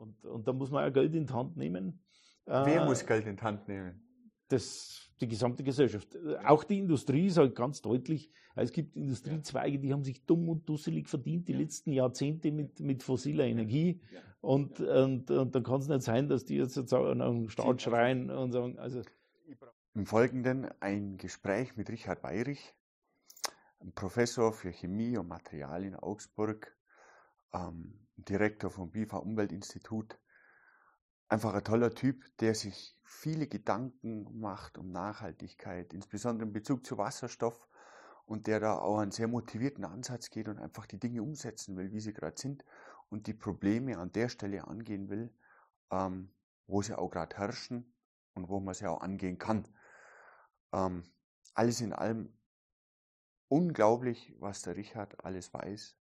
Und, und da muss man auch Geld in die Hand nehmen. Wer äh, muss Geld in die Hand nehmen? Das, die gesamte Gesellschaft. Auch die Industrie sagt ganz deutlich, es gibt Industriezweige, die haben sich dumm und dusselig verdient die letzten Jahrzehnte mit, mit fossiler Energie. Und, und, und dann kann es nicht sein, dass die jetzt an einen Staat schreien und sagen, also. Im Folgenden ein Gespräch mit Richard Weyrich, Professor für Chemie und Material in Augsburg, ähm, Direktor vom BIFA Umweltinstitut. Einfach ein toller Typ, der sich viele Gedanken macht um Nachhaltigkeit, insbesondere in Bezug zu Wasserstoff und der da auch einen sehr motivierten Ansatz geht und einfach die Dinge umsetzen will, wie sie gerade sind und die Probleme an der Stelle angehen will, ähm, wo sie auch gerade herrschen und wo man sie auch angehen kann. Ähm, alles in allem unglaublich, was der Richard alles weiß,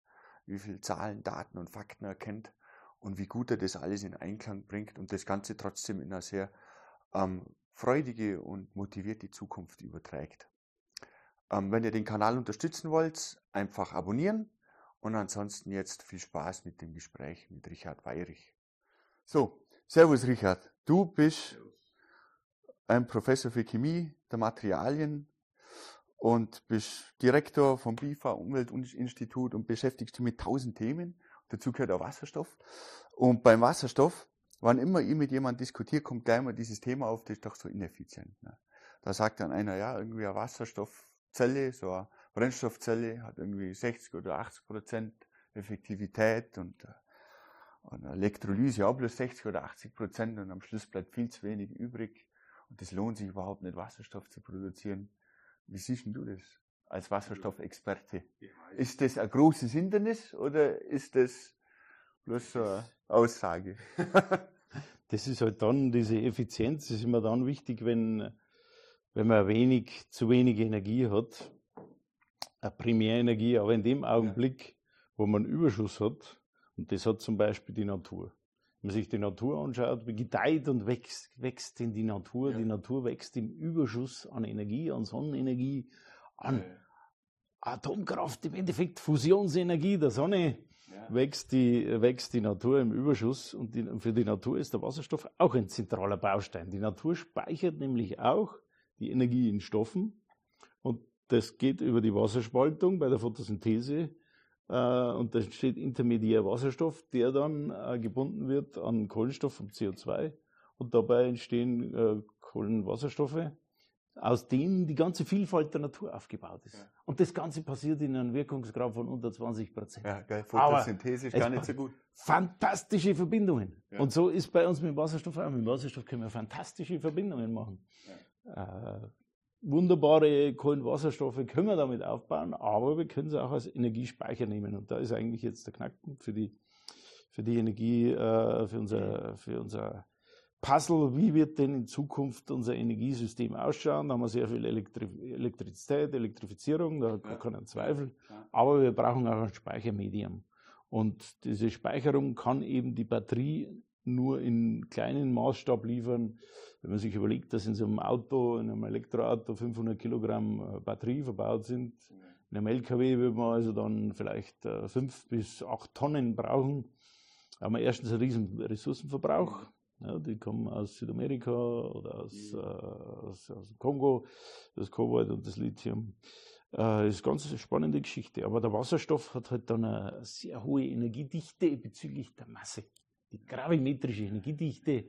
wie viele Zahlen, Daten und Fakten er kennt und wie gut er das alles in Einklang bringt und das Ganze trotzdem in einer sehr ähm, freudige und motivierte Zukunft überträgt. Ähm, wenn ihr den Kanal unterstützen wollt, einfach abonnieren und ansonsten jetzt viel Spaß mit dem Gespräch mit Richard Weyrich. So, Servus Richard, du bist ein Professor für Chemie der Materialien und bist Direktor vom BIFA Umweltinstitut und beschäftigst dich mit tausend Themen. Dazu gehört auch Wasserstoff. Und beim Wasserstoff, wann immer ich mit jemandem diskutiere, kommt gleich mal dieses Thema auf, das ist doch so ineffizient. Ne? Da sagt dann einer, ja, irgendwie eine Wasserstoffzelle, so eine Brennstoffzelle hat irgendwie 60 oder 80 Prozent Effektivität und, äh, und Elektrolyse auch bloß 60 oder 80 Prozent und am Schluss bleibt viel zu wenig übrig und es lohnt sich überhaupt nicht, Wasserstoff zu produzieren. Wie siehst du das als Wasserstoffexperte? Ist das ein großes Hindernis oder ist das bloß so eine Aussage? das ist halt dann, diese Effizienz ist immer dann wichtig, wenn, wenn man wenig, zu wenig Energie hat, eine Primärenergie, aber in dem Augenblick, wo man Überschuss hat, und das hat zum Beispiel die Natur. Wenn man sich die Natur anschaut, wie gedeiht und wächst, wächst in die Natur. Ja. Die Natur wächst im Überschuss an Energie, an Sonnenenergie, an ja. Atomkraft, im Endeffekt Fusionsenergie der Sonne. Ja. Wächst, die, wächst die Natur im Überschuss und die, für die Natur ist der Wasserstoff auch ein zentraler Baustein. Die Natur speichert nämlich auch die Energie in Stoffen und das geht über die Wasserspaltung bei der Photosynthese und da entsteht intermediär Wasserstoff, der dann äh, gebunden wird an Kohlenstoff und CO2 und dabei entstehen äh, Kohlenwasserstoffe, aus denen die ganze Vielfalt der Natur aufgebaut ist. Ja. Und das Ganze passiert in einem Wirkungsgrad von unter 20 Prozent. Ja, geil. Photosynthese ist gar nicht so gut. Fantastische Verbindungen. Ja. Und so ist bei uns mit Wasserstoff auch. Mit Wasserstoff können wir fantastische Verbindungen machen. Ja. Äh, wunderbare Kohlenwasserstoffe können wir damit aufbauen, aber wir können sie auch als Energiespeicher nehmen. Und da ist eigentlich jetzt der Knackpunkt für die, für die Energie, äh, für, unser, für unser Puzzle. Wie wird denn in Zukunft unser Energiesystem ausschauen? Da haben wir sehr viel Elektri Elektrizität, Elektrifizierung, da ja. keinen Zweifel. Ja. Aber wir brauchen auch ein Speichermedium. Und diese Speicherung kann eben die Batterie nur in kleinen Maßstab liefern. Wenn man sich überlegt, dass in so einem Auto, in einem Elektroauto 500 Kilogramm äh, Batterie verbaut sind, in einem LKW würde man also dann vielleicht äh, fünf bis acht Tonnen brauchen. Haben wir erstens einen riesen Ressourcenverbrauch. Ja, die kommen aus Südamerika oder aus, äh, aus, aus Kongo, das Kobalt und das Lithium. Äh, ist eine ganz spannende Geschichte. Aber der Wasserstoff hat halt dann eine sehr hohe Energiedichte bezüglich der Masse die gravimetrische Energiedichte,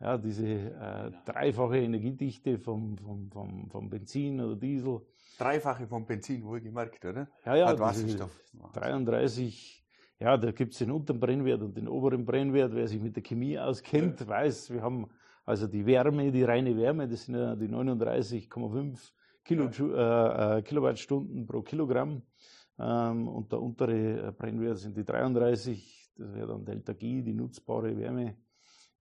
ja, diese äh, dreifache Energiedichte vom, vom, vom, vom Benzin oder Diesel. Dreifache vom Benzin, wohlgemerkt, oder? Ja, ja, Hat Wasserstoff. 33, ja, da gibt es den unteren Brennwert und den oberen Brennwert. Wer sich mit der Chemie auskennt, ja. weiß, wir haben also die Wärme, die reine Wärme, das sind ja die 39,5 Kilo, ja. äh, äh, Kilowattstunden pro Kilogramm. Ähm, und der untere Brennwert sind die 33 das wäre dann Delta G, die nutzbare Wärme.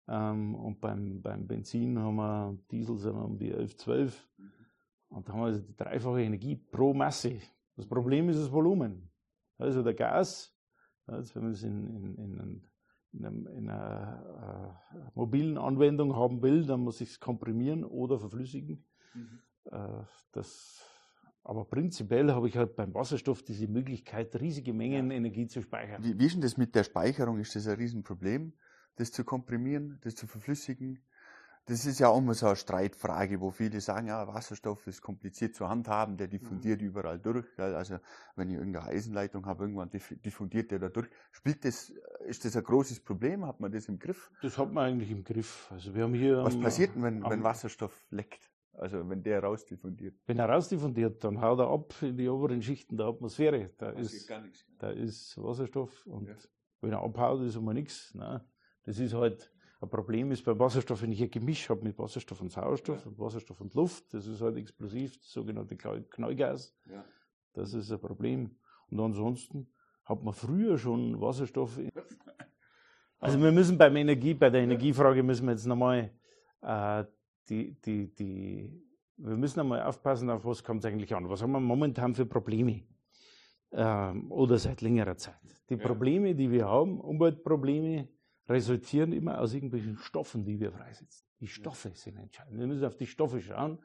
Ähm, und beim, beim Benzin haben wir Diesel sind wir um die 11, 12. Mhm. Und da haben wir also die dreifache Energie pro Masse. Das Problem ist das Volumen. Also der Gas, also wenn man es in, in, in, in, einem, in einer äh, mobilen Anwendung haben will, dann muss ich es komprimieren oder verflüssigen. Mhm. Äh, das aber prinzipiell habe ich halt beim Wasserstoff diese Möglichkeit, riesige Mengen ja. Energie zu speichern. Wie, wie ist denn das mit der Speicherung? Ist das ein Riesenproblem? Das zu komprimieren, das zu verflüssigen. Das ist ja auch immer so eine Streitfrage, wo viele sagen, ja, Wasserstoff ist kompliziert zu handhaben, der diffundiert mhm. überall durch. Also wenn ich irgendeine Eisenleitung habe, irgendwann diffundiert der da durch. Spielt das, ist das ein großes Problem? Hat man das im Griff? Das hat man eigentlich im Griff. Also wir haben hier. Was passiert denn, wenn, wenn Wasserstoff leckt? Also wenn der rausdiffundiert. Wenn er rausdiffundiert, dann haut er ab in die oberen Schichten der Atmosphäre. Da, ist, da ist Wasserstoff und ja. wenn er abhaut, ist einmal nichts. Nein. Das ist halt, ein Problem ist beim Wasserstoff, wenn ich ein Gemisch habe mit Wasserstoff und Sauerstoff ja. und Wasserstoff und Luft, das ist halt explosiv, das sogenannte Knallgas. Ja. Das ist ein Problem. Und ansonsten hat man früher schon Wasserstoff. Also wir müssen beim Energie, bei der Energiefrage müssen wir jetzt nochmal äh, die, die, die, wir müssen einmal aufpassen, auf was kommt es eigentlich an. Was haben wir momentan für Probleme? Ähm, oder seit längerer Zeit. Die. Probleme, die wir haben, Umweltprobleme, resultieren immer aus irgendwelchen Stoffen, die wir freisetzen. Die Stoffe sind entscheidend. Wir müssen auf die Stoffe schauen.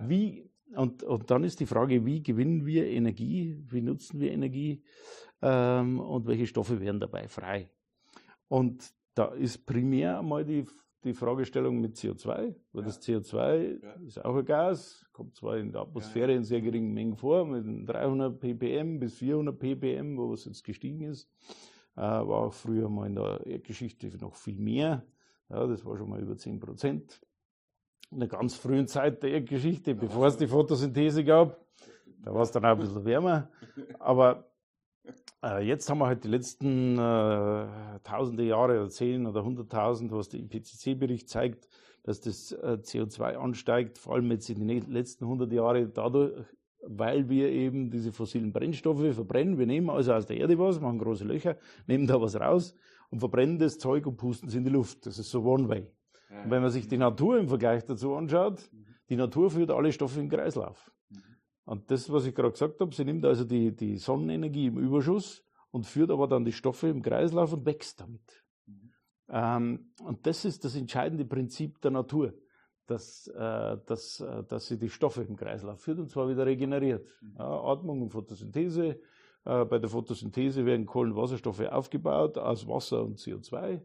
Wie, und, und dann ist die Frage, wie gewinnen wir Energie, wie nutzen wir Energie ähm, und welche Stoffe werden dabei frei. Und da ist primär einmal die, die Fragestellung mit CO2, weil ja. das CO2 ja. ist auch ein Gas, kommt zwar in der Atmosphäre ja. in sehr geringen Mengen vor, mit 300 ppm bis 400 ppm, wo es jetzt gestiegen ist. Äh, war auch früher mal in der Erdgeschichte noch viel mehr. Ja, das war schon mal über 10 Prozent. In der ganz frühen Zeit der Erdgeschichte, bevor es die Photosynthese gab, da war es dann auch ein bisschen wärmer. Aber äh, jetzt haben wir halt die letzten äh, tausende Jahre oder zehn oder hunderttausend, was der IPCC-Bericht zeigt, dass das äh, CO2 ansteigt, vor allem jetzt in den letzten 100 Jahren dadurch, weil wir eben diese fossilen Brennstoffe verbrennen. Wir nehmen also aus der Erde was, machen große Löcher, nehmen da was raus und verbrennen das Zeug und pusten es in die Luft. Das ist so One-Way. Und wenn man sich die Natur im Vergleich dazu anschaut, die Natur führt alle Stoffe im Kreislauf. Mhm. Und das, was ich gerade gesagt habe, sie nimmt also die, die Sonnenenergie im Überschuss und führt aber dann die Stoffe im Kreislauf und wächst damit. Mhm. Ähm, und das ist das entscheidende Prinzip der Natur dass, äh, dass, äh, dass sie die Stoffe im Kreislauf führt und zwar wieder regeneriert. Mhm. Ja, Atmung und Photosynthese. Äh, bei der Photosynthese werden Kohlenwasserstoffe aufgebaut aus Wasser und CO2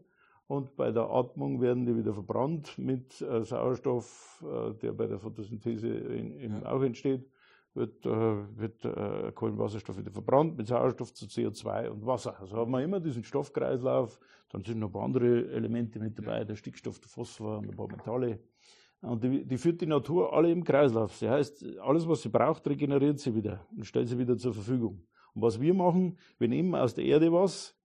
und bei der Atmung werden die wieder verbrannt mit äh, Sauerstoff, äh, der bei der Photosynthese in, in ja. auch entsteht. Wird, äh, wird Kohlenwasserstoff wieder verbrannt mit Sauerstoff zu CO2 und Wasser. Also haben wir immer diesen Stoffkreislauf. Dann sind noch ein paar andere Elemente mit dabei, der Stickstoff, der Phosphor und ein paar Metalle. Und die, die, führt die Natur alle im Kreislauf. Das heißt, alles, was sie braucht, regeneriert sie wieder und stellt sie wieder zur Verfügung. Und was wir machen, wir nehmen aus der Erde was,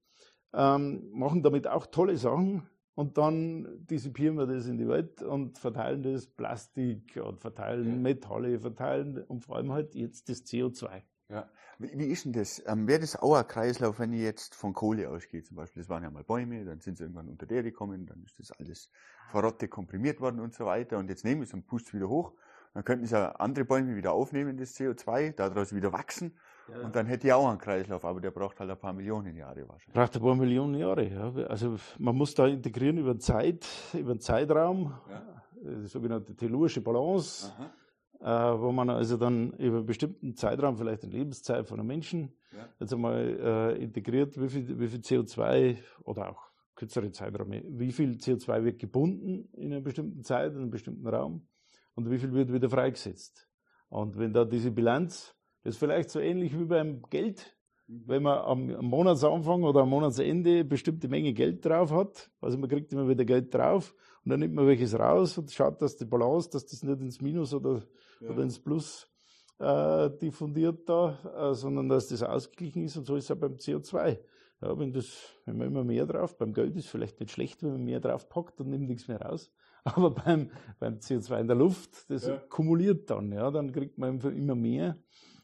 ähm, machen damit auch tolle Sachen und dann dissipieren wir das in die Welt und verteilen das Plastik und verteilen ja. Metalle, verteilen und vor allem halt jetzt das CO2. Ja. Wie, wie ist denn das? Ähm, Wäre das auch ein Kreislauf, wenn ich jetzt von Kohle ausgehe zum Beispiel? Das waren ja mal Bäume, dann sind sie irgendwann unter der gekommen, dann ist das alles verrotte komprimiert worden und so weiter. Und jetzt nehmen wir es und pusten es wieder hoch. Dann könnten es ja andere Bäume wieder aufnehmen, das CO2, daraus wieder wachsen. Ja. Und dann hätte ich auch einen Kreislauf, aber der braucht halt ein paar Millionen Jahre wahrscheinlich. Braucht ein paar Millionen Jahre, ja. Also man muss da integrieren über Zeit, über einen Zeitraum, ja. die sogenannte tellurische Balance. Aha äh, wo man also dann über einen bestimmten Zeitraum, vielleicht eine Lebenszeit von einem Menschen, ja. jetzt einmal äh, integriert, wie viel, wie viel CO2 oder auch kürzere Zeiträume, wie viel CO2 wird gebunden in einer bestimmten Zeit, in einem bestimmten Raum und wie viel wird wieder freigesetzt. Und wenn da diese Bilanz, das ist vielleicht so ähnlich wie beim Geld, wenn man am, Monatsanfang oder am Monatsende bestimmte Menge Geld drauf hat, also man kriegt immer wieder Geld drauf und dann nimmt man welches raus und schaut, dass die Balance, dass das nicht ins Minus oder, ja. oder ins Plus äh, diffundiert da, äh, sondern dass das ausgeglichen ist und so ist es auch beim CO2. Ja, wenn das, wenn man immer mehr drauf, beim Geld ist vielleicht nicht schlecht, wenn man mehr drauf packt und nimmt nichts mehr raus. Aber beim, beim CO2 in der Luft, das ja. kumuliert dann, ja, dann kriegt man immer mehr.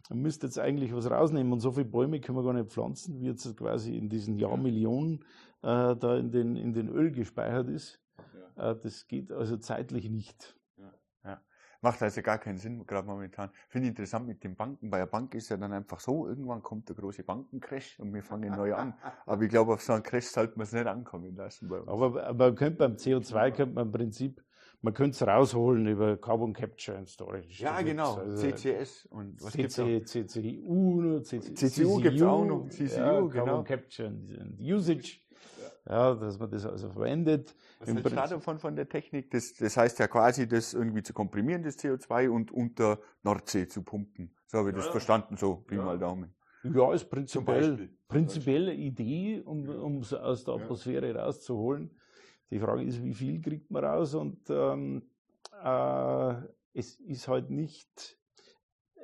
Man müsste jetzt eigentlich was rausnehmen und so viele Bäume können wir gar nicht pflanzen, wie jetzt quasi in diesen Jahrmillionen äh, da in den, in den Öl gespeichert ist. Äh, das geht also zeitlich nicht. Macht also gar keinen Sinn, gerade momentan. Finde ich interessant mit den Banken. Bei der Bank ist ja dann einfach so, irgendwann kommt der große Bankencrash und wir fangen neu an. Aber ich glaube, auf so einen Crash sollte man es nicht ankommen lassen bei uns. Aber, man könnte beim CO2 könnte man im Prinzip man könnte es rausholen über Carbon Capture and Storage. Ja, genau. Also CCS und was gibt's noch? CCU, CCU, CCU gibt es auch noch. CCU, ja, Carbon genau. Capture and Usage. Ja, dass man das also verwendet. Was Im hältst du davon von der Technik? Das, das heißt ja quasi, das irgendwie zu komprimieren, das CO2 und unter Nordsee zu pumpen. So habe ich das verstanden, so Pi ja. mal Daumen. Ja, ist prinzipiell, prinzipielle Idee, um, um es aus der Atmosphäre rauszuholen. Die Frage ist, wie viel kriegt man raus? Und ähm, äh, es ist halt nicht,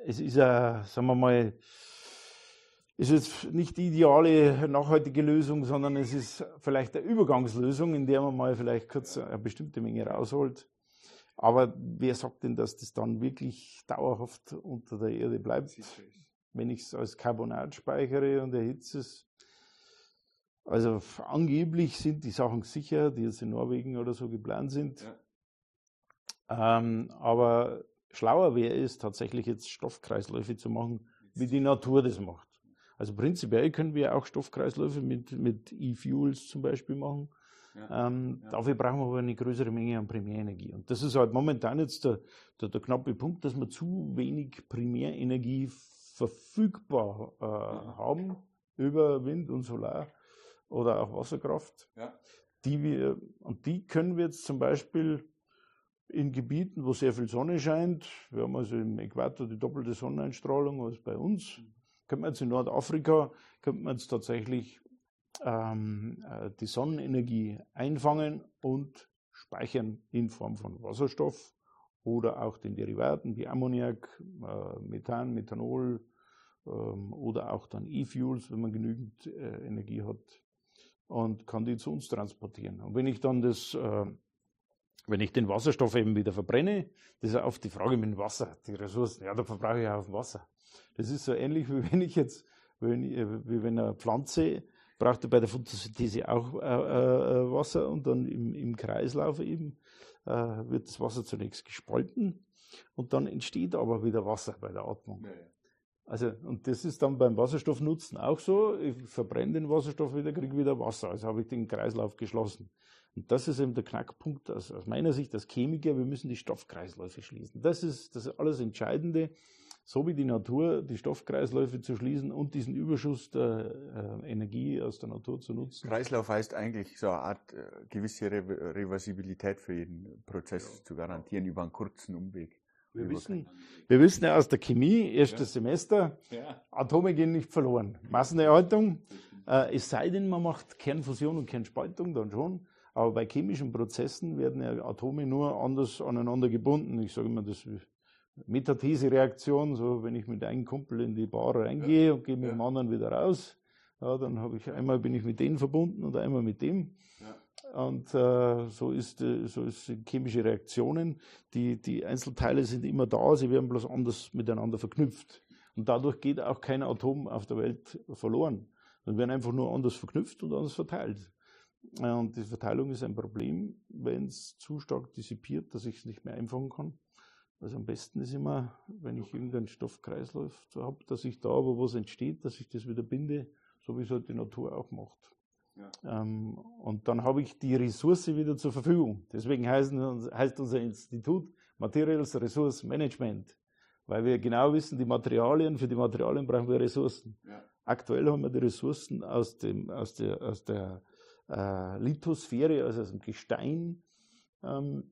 es ist, äh, sagen wir mal, ist jetzt nicht die ideale nachhaltige Lösung, sondern es ist vielleicht eine Übergangslösung, in der man mal vielleicht kurz eine bestimmte Menge rausholt. Aber wer sagt denn, dass das dann wirklich dauerhaft unter der Erde bleibt? Wenn ich es als Carbonat speichere und erhitze es. Also angeblich sind die Sachen sicher, die jetzt in Norwegen oder so geplant sind. Ja. Ähm, aber schlauer wäre es, tatsächlich jetzt Stoffkreisläufe zu machen, wie die Natur das macht. Also prinzipiell können wir auch Stoffkreisläufe mit, mit E-Fuels zum Beispiel machen. Ja, ähm, ja. Dafür brauchen wir aber eine größere Menge an Primärenergie. Und das ist halt momentan jetzt der, der, der knappe Punkt, dass wir zu wenig Primärenergie verfügbar äh, ja. haben über Wind und Solar oder auch Wasserkraft. Die wir, und die können wir jetzt zum Beispiel in Gebieten, wo sehr viel Sonne scheint, wir haben also im Äquator die doppelte Sonneneinstrahlung als bei uns, mhm könnte man jetzt in Nordafrika, könnte man jetzt tatsächlich ähm, äh, die Sonnenenergie einfangen und speichern in Form von Wasserstoff oder auch den Derivaten wie Ammoniak, äh, Methan, Methanol ähm, oder auch dann E-Fuels, wenn man genügend äh, Energie hat und kann die zu uns transportieren. Und wenn ich dann das, äh, wenn ich den Wasserstoff eben wieder verbrenne, das ist ja oft die Frage mit dem Wasser, die Ressourcen, ja, da verbrauche ich auch Wasser. Das ist so ähnlich, wie wenn ich jetzt, wenn, wie wenn eine Pflanze braucht bei der Photosynthese auch äh, äh, Wasser und dann im, im Kreislauf eben äh, wird das Wasser zunächst gespalten und dann entsteht aber wieder Wasser bei der Atmung. Ja, ja. Also, und das ist dann beim Wasserstoffnutzen auch so. Ich verbrenne den Wasserstoff wieder, kriege wieder Wasser. Also habe ich den Kreislauf geschlossen. Und das ist eben der Knackpunkt aus, aus meiner Sicht als Chemiker. Wir müssen die Stoffkreisläufe schließen. Das ist das alles Entscheidende so wie die Natur die Stoffkreisläufe zu schließen und diesen Überschuss der äh, Energie aus der Natur zu nutzen. Kreislauf heißt eigentlich so eine Art äh, gewisse Re Reversibilität für jeden Prozess ja. zu garantieren über einen kurzen Umweg. Wir wissen, wir wissen ja aus der Chemie, erstes ja. Semester, ja. Atome gehen nicht verloren. Massenerhaltung, äh, es sei denn, man macht Kernfusion und Kernspaltung, dann schon. Aber bei chemischen Prozessen werden ja Atome nur anders aneinander gebunden. Ich sage immer, das Metathese-Reaktion, so wenn ich mit einem Kumpel in die Bar reingehe ja. und gehe mit dem anderen wieder raus, dann habe ich einmal bin ich mit denen verbunden und einmal mit dem. Und äh, so ist äh, so ist chemische Reaktionen. Die, die Einzelteile sind immer da, sie werden bloß anders miteinander verknüpft. Und dadurch geht auch kein Atom auf der Welt verloren. Sie werden einfach nur anders verknüpft und anders verteilt. Und die Verteilung ist ein Problem, wenn es zu stark dissipiert, dass ich es nicht mehr einfangen kann. Also am besten ist immer, wenn ich irgendeinen Stoffkreislauf habe, dass ich da, wo was entsteht, dass ich das wieder binde, so wie es halt die Natur auch macht. Ja. Ähm, und dann habe ich die Ressource wieder zur Verfügung. Deswegen heißt, heißt unser Institut Materials Resource Management, weil wir genau wissen, die Materialien, für die Materialien brauchen wir Ressourcen. Ja. Aktuell haben wir die Ressourcen aus, dem, aus der, aus der äh, Lithosphäre, also aus dem Gestein, ähm,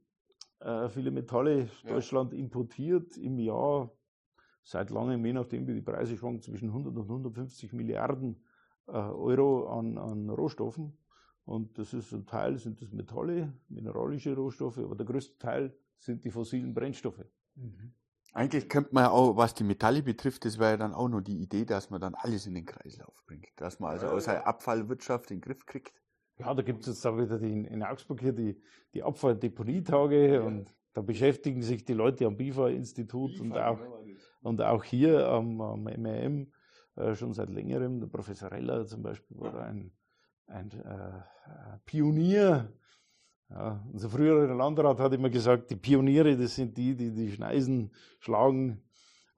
äh, viele Metalle ja. Deutschland importiert im Jahr seit langem, je nachdem wie die Preise schwanken, zwischen 100 und 150 Milliarden Euro an, an Rohstoffen. Und das ist ein Teil sind das Metalle, mineralische Rohstoffe, aber der größte Teil sind die fossilen Brennstoffe. Mhm. Eigentlich könnte man ja auch, was die Metalle betrifft, das wäre ja dann auch nur die Idee, dass man dann alles in den Kreislauf bringt. Dass man also aus der Abfallwirtschaft in den Griff kriegt. Ja, da gibt es jetzt auch wieder die, in Augsburg hier die, die Abfalldepotietage ja. und da beschäftigen sich die Leute am BIFA-Institut und, auch, und auch hier am, am MRM äh, schon seit längerem. Der Professor Reller zum Beispiel war ein, ein äh, Pionier. Ja, unser früherer Landrat hat immer gesagt, die Pioniere, das sind die, die die Schneisen schlagen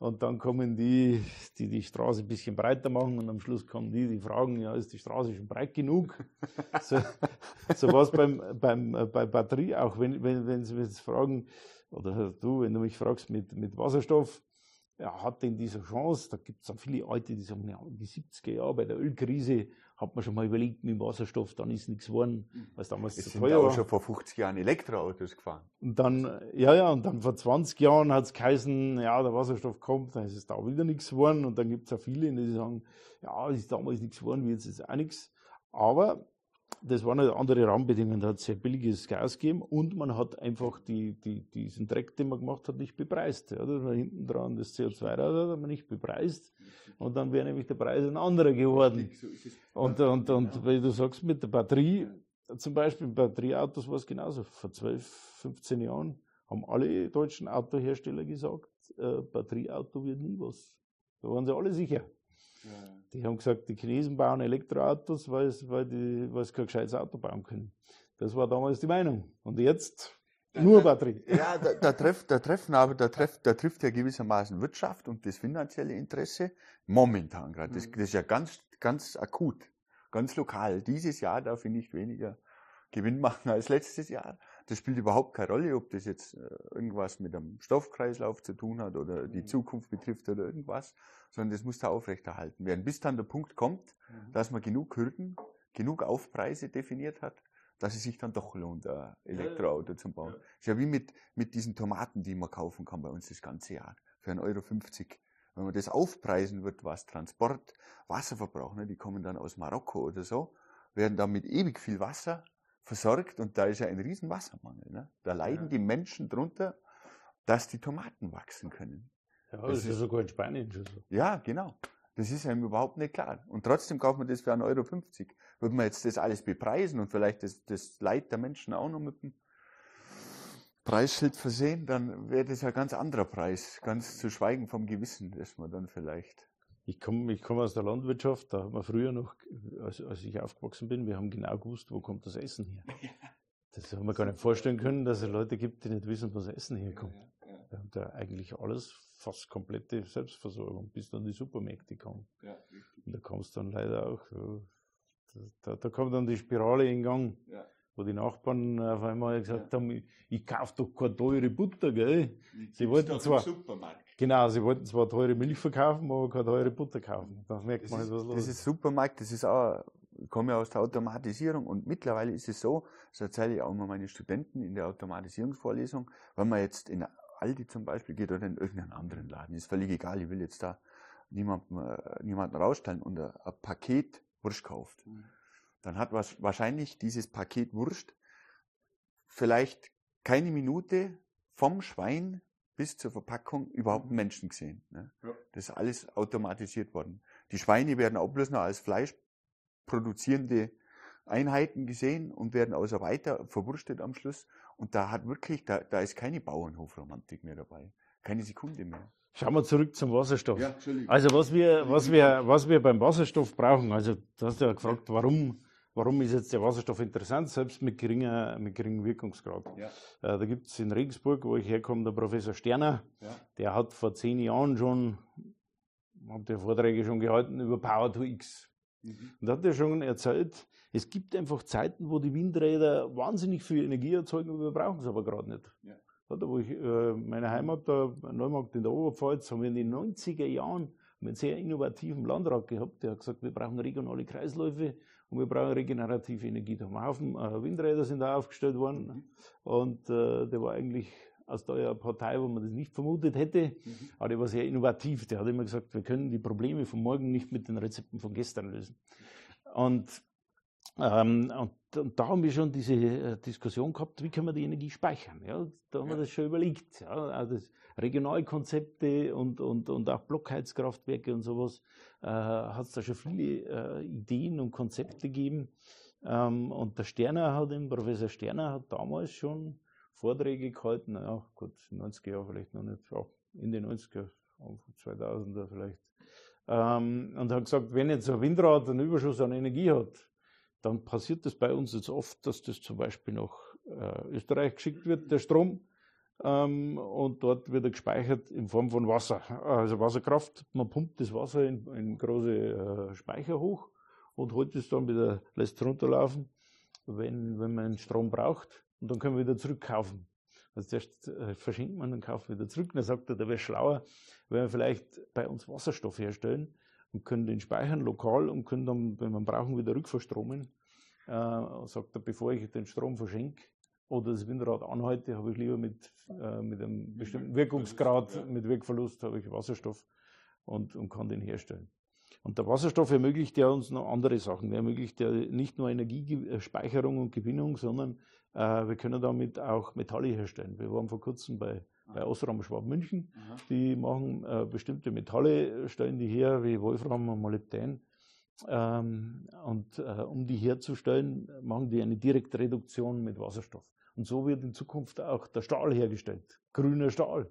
und dann kommen die, die die Straße ein bisschen breiter machen und am Schluss kommen die, die fragen, ja, ist die Straße schon breit genug? so, so was beim, beim, äh, bei Batterie auch, wenn, wenn, wenn Sie mich jetzt fragen, oder du, wenn du mich fragst mit, mit Wasserstoff, ja, hat denn diese Chance? Da gibt es dann viele Alte, die sagen, ja, in die 70er Jahre bei der Ölkrise hat man schon mal überlegt mit dem Wasserstoff, dann ist nichts geworden, Mhm. weil es damals Es zu sind teuer auch war. schon vor 50 Jahren Elektroautos gefahren. Und dann, ja, ja, und dann vor 20 Jahren hat es geheißen, ja, der Wasserstoff kommt, dann ist es da wieder nichts geworden. Und dann gibt es auch viele, die sagen, ja, ist damals nichts geworden, wie jetzt ist auch nichts. Aber das waren halt andere Rahmenbedingungen. Da hat es sehr billiges Gas gegeben und man hat einfach die, die, diesen Dreck, den man gemacht hat, nicht bepreist. Ja, das war hinten dran das CO2 da hat man nicht bepreist. Und dann wäre nämlich der Preis ein anderer geworden. Und, und, und wenn du sagst, mit der Batterie, zum Beispiel Batterieautos war es genauso. Vor 12, 15 Jahren haben alle deutschen Autohersteller gesagt, äh, Batterieauto wird nie was. Da waren sie alle sicher. Ja. Die haben gesagt, die Chinesen bauen Elektroautos, weil, es- weil, die, weil sie kein gescheites Auto bauen können. Das war damals die Meinung. Und jetzt nur Batterie. Ja, da, da, trifft, da treffen aber, da trifft, da trifft ja gewissermaßen Wirtschaft und das finanzielle Interesse momentan gerade. Das, Mhm. das ist ja ganz, ganz akut, ganz lokal. Dieses Jahr darf ich nicht weniger Gewinn machen als letztes Jahr. Das spielt überhaupt keine Rolle, ob das jetzt äh, irgendwas mit einem Stoffkreislauf zu tun hat oder die Mhm. Zukunft betrifft oder irgendwas, sondern das muss da aufrechterhalten werden, bis dann der Punkt kommt, dass man genug Hürden, genug Aufpreise definiert hat, dass es sich dann doch lohnt, ein Elektroauto zu bauen. Ja. Ist ja wie mit, mit diesen Tomaten, die man kaufen kann bei uns das ganze Jahr. Für 1,50 Euro. Wenn man das aufpreisen wird, was Transport, Wasserverbrauch, ne, die kommen dann aus Marokko oder so, werden dann mit ewig viel Wasser versorgt und da ist ja ein riesen Wassermangel. Ne? Da leiden Ja. die Menschen drunter, dass die Tomaten wachsen können. Ja, Das das ist ja sogar in Spanien schon so. Ja, genau. Das ist einem überhaupt nicht klar. Und trotzdem kauft man das für 1,50 Euro. Würde man jetzt das alles bepreisen und vielleicht das, das Leid der Menschen auch noch mit dem Preisschild versehen, dann wäre das ein ganz anderer Preis. Ganz zu schweigen vom Gewissen, das man dann vielleicht. Ich komme ich komm aus der Landwirtschaft, da haben wir früher noch, als, als ich aufgewachsen bin, wir haben genau gewusst, wo kommt das Essen her. Das haben wir gar nicht vorstellen können, dass es Leute gibt, die nicht wissen, wo das Essen herkommt. Wir haben da eigentlich alles, fast komplette Selbstversorgung, bis dann die Supermärkte kommen. Und da kommst dann leider auch, so, da, da kommt dann die Spirale in Gang, wo die Nachbarn auf einmal gesagt haben, ich, ich kauf doch keine teure Butter, gell? Sie wollten zwar- Supermarkt. Genau, sie wollten zwar teure Milch verkaufen, aber keine teure Butter kaufen. Da merkt Das man ist, nicht, was los das ist Supermarkt, das ist auch, ich komme ja aus der Automatisierung und mittlerweile ist es so, das erzähle ich auch immer meine Studenten in der Automatisierungsvorlesung, wenn man jetzt in Aldi zum Beispiel geht oder in irgendeinen anderen Laden, ist völlig egal, ich will jetzt da niemanden, äh, niemanden rausstellen und ein, ein Paket Wurst kauft, dann hat was, wahrscheinlich dieses Paket Wurst vielleicht keine Minute vom Schwein bis zur Verpackung überhaupt einen Menschen gesehen. Ne? Ja. Das ist alles automatisiert worden. Die Schweine werden auch bloß noch als Fleisch produzierende Einheiten gesehen und werden also weiter verwurstet am Schluss. Und da hat wirklich, da, da ist keine Bauernhofromantik mehr dabei. Keine Sekunde mehr. Schauen wir zurück zum Wasserstoff. Entschuldigung. Also was wir, was wir, was wir beim Wasserstoff brauchen, also du hast ja gefragt, warum, warum ist jetzt der Wasserstoff interessant, selbst mit geringer, mit geringem Wirkungsgrad. Ja. Äh, da gibt es in Regensburg, wo ich herkomme, der Professor Sterner, Ja. der hat vor zehn Jahren schon, hat der Vorträge schon gehalten über Power to X. Mhm. Und da hat er schon erzählt, es gibt einfach Zeiten, wo die Windräder wahnsinnig viel Energie erzeugen, wir brauchen es aber gerade nicht. Ja, da wo ich, äh, meine Heimat, da, Neumarkt in der Oberpfalz, haben wir in den 90er Jahren einen sehr innovativen Landrat gehabt, der hat gesagt, wir brauchen regionale Kreisläufe und wir brauchen regenerative Energie. Da haben wir Haufen äh, Windräder sind da aufgestellt worden Mhm. und äh, der war eigentlich aus der Partei, wo man das nicht vermutet hätte, Mhm. aber der war sehr innovativ. Der hat immer gesagt, wir können die Probleme von morgen nicht mit den Rezepten von gestern lösen. Und, ähm, und, und da haben wir schon diese äh, Diskussion gehabt, wie können wir die Energie speichern. Ja? Da haben wir Ja. das schon überlegt. Ja? Also das Regionalkonzepte und, und, und auch Blockheizkraftwerke und sowas äh, hat es da schon viele äh, Ideen und Konzepte gegeben. Ähm, und der Sterner hat, eben, Professor Sterner hat damals schon Vorträge gehalten, ja gut, in den 90er Jahren vielleicht noch nicht, ja, in den 90er, Anfang 2000er vielleicht. Ähm, und hat gesagt, wenn jetzt ein Windrad einen Überschuss an Energie hat, dann passiert das bei uns jetzt oft, dass das zum Beispiel nach äh, Österreich geschickt wird, der Strom, ähm, und dort wird er gespeichert in Form von Wasser, also Wasserkraft. Man pumpt das Wasser in, in große äh, Speicher hoch und holt es dann wieder, lässt es runterlaufen, wenn, wenn man Strom braucht, und dann können wir wieder zurückkaufen. Also zuerst äh, verschenkt man und kauft wieder zurück. Dann sagt er, der wäre schlauer, wenn wir vielleicht bei uns Wasserstoff herstellen und können den speichern lokal und können dann, wenn wir brauchen, wieder rückverstromen. Äh, sagt er, bevor ich den Strom verschenke oder das Windrad anhalte, habe ich lieber mit, äh, mit einem bestimmten Wirkungsgrad, mit Wirkverlust, habe ich Wasserstoff und, und kann den herstellen. Und der Wasserstoff ermöglicht ja uns noch andere Sachen. Er ermöglicht ja nicht nur Energiespeicherung und Gewinnung, sondern äh, wir können damit auch Metalle herstellen. Wir waren vor kurzem bei, bei Osram Schwab München. Aha. Die machen äh, bestimmte Metalle, stellen die her, wie Wolfram und Molybdän. Ähm, und äh, um die herzustellen, machen die eine Direktreduktion mit Wasserstoff. Und so wird in Zukunft auch der Stahl hergestellt. Grüner Stahl.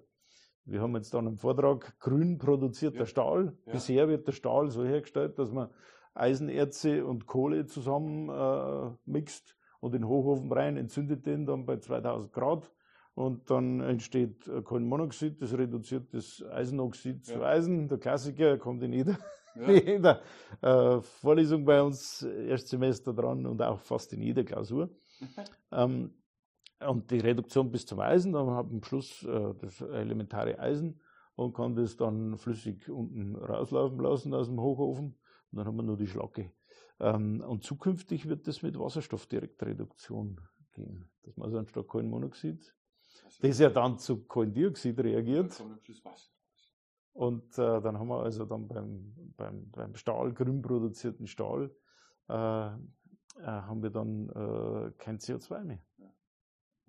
Wir haben jetzt dann einen Vortrag, grün produzierter ja. Stahl. Ja. Bisher wird der Stahl so hergestellt, dass man Eisenerze und Kohle zusammen äh, mixt und den Hochofen rein, entzündet den dann bei 2000 Grad und dann entsteht Kohlenmonoxid, das reduziert das Eisenoxid ja. zu Eisen. Der Klassiker kommt in jeder, ja. jeder äh, Vorlesung bei uns, Erstsemester dran und auch fast in jeder Klausur. ähm, und die Reduktion bis zum Eisen, dann hat man am Schluss äh, das elementare Eisen und kann das dann flüssig unten rauslaufen lassen aus dem Hochofen. Und dann haben wir nur die Schlacke. Ähm, und zukünftig wird das mit Wasserstoffdirektreduktion gehen. Dass man also anstatt Kohlenmonoxid, das ja dann zu Kohlendioxid reagiert. Und äh, dann haben wir also dann beim, beim, beim Stahl, grün produzierten Stahl, äh, äh, haben wir dann äh, kein CO2 mehr.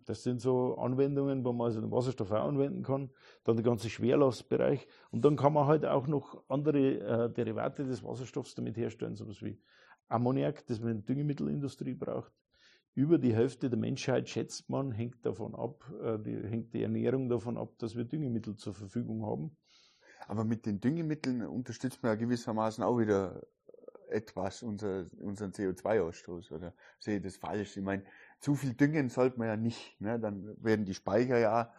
Das sind so Anwendungen, wo man also den Wasserstoff auch anwenden kann. Dann der ganze Schwerlastbereich. Und dann kann man halt auch noch andere äh, Derivate des Wasserstoffs damit herstellen, sowas wie Ammoniak, das man in der Düngemittelindustrie braucht. Über die Hälfte der Menschheit, schätzt man, hängt davon ab, äh, die, hängt die Ernährung davon ab, dass wir Düngemittel zur Verfügung haben. Aber mit den Düngemitteln unterstützt man ja gewissermaßen auch wieder etwas unser, unseren CO2-Ausstoß, oder sehe ich das falsch? Ich meine, zu viel düngen sollte man ja nicht, ne? dann werden die Speicher ja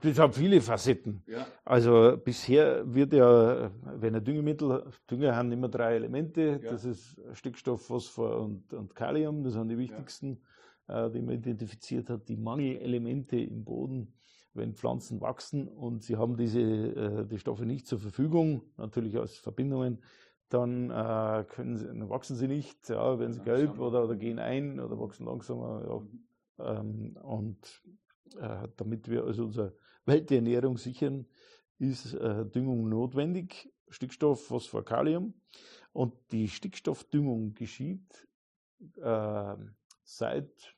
das hat viele Facetten. Ja. Also bisher wird ja, wenn ein Düngemittel, Dünger haben immer drei Elemente, ja. das ist Stickstoff, Phosphor und, und Kalium, das sind die wichtigsten, ja. äh, die man identifiziert hat, die Mangelelemente im Boden, wenn Pflanzen wachsen und sie haben diese äh, die Stoffe nicht zur Verfügung, natürlich als Verbindungen, dann, äh, sie, dann wachsen sie nicht, ja, werden sie gelb oder, oder gehen ein oder wachsen langsamer. Ja. Mhm. Ähm, und damit wir also unsere Welternährung sichern, ist äh, Düngung notwendig. Stickstoff, Phosphor, Kalium. Und die Stickstoffdüngung geschieht äh, seit,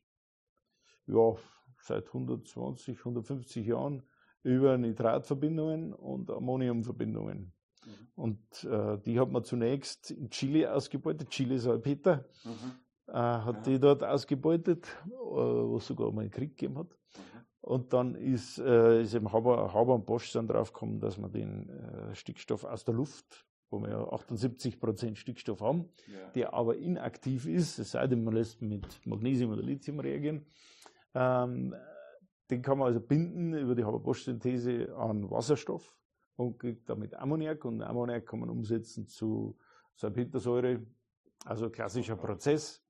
ja, seit 120, 150 Jahren über Nitratverbindungen und Ammoniumverbindungen. Mhm. Und äh, die hat man zunächst in Chile ausgebeutet, Chile Salpeter, mhm. äh, hat ja. die dort ausgebeutet, äh, wo es sogar mal einen Krieg gegeben hat. Und dann ist, äh, ist eben Haber, Haber und Bosch dann draufgekommen, dass man den äh, Stickstoff aus der Luft, wo wir ja 78 Prozent Stickstoff haben, ja. der aber inaktiv ist, es sei denn, man lässt mit Magnesium oder Lithium reagieren, ähm, den kann man also binden über die Haber-Bosch-Synthese an Wasserstoff und kriegt damit Ammoniak und Ammoniak kann man umsetzen zu Salpetersäure, also klassischer Prozess.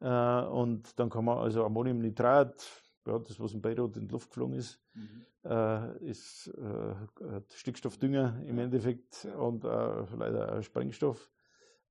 Ja. Äh, und dann kann man also Ammoniumnitrat, ja, das was in Beirut in die Luft geflogen ist, mhm. äh, ist äh, Stickstoffdünger im Endeffekt und äh, leider auch Sprengstoff.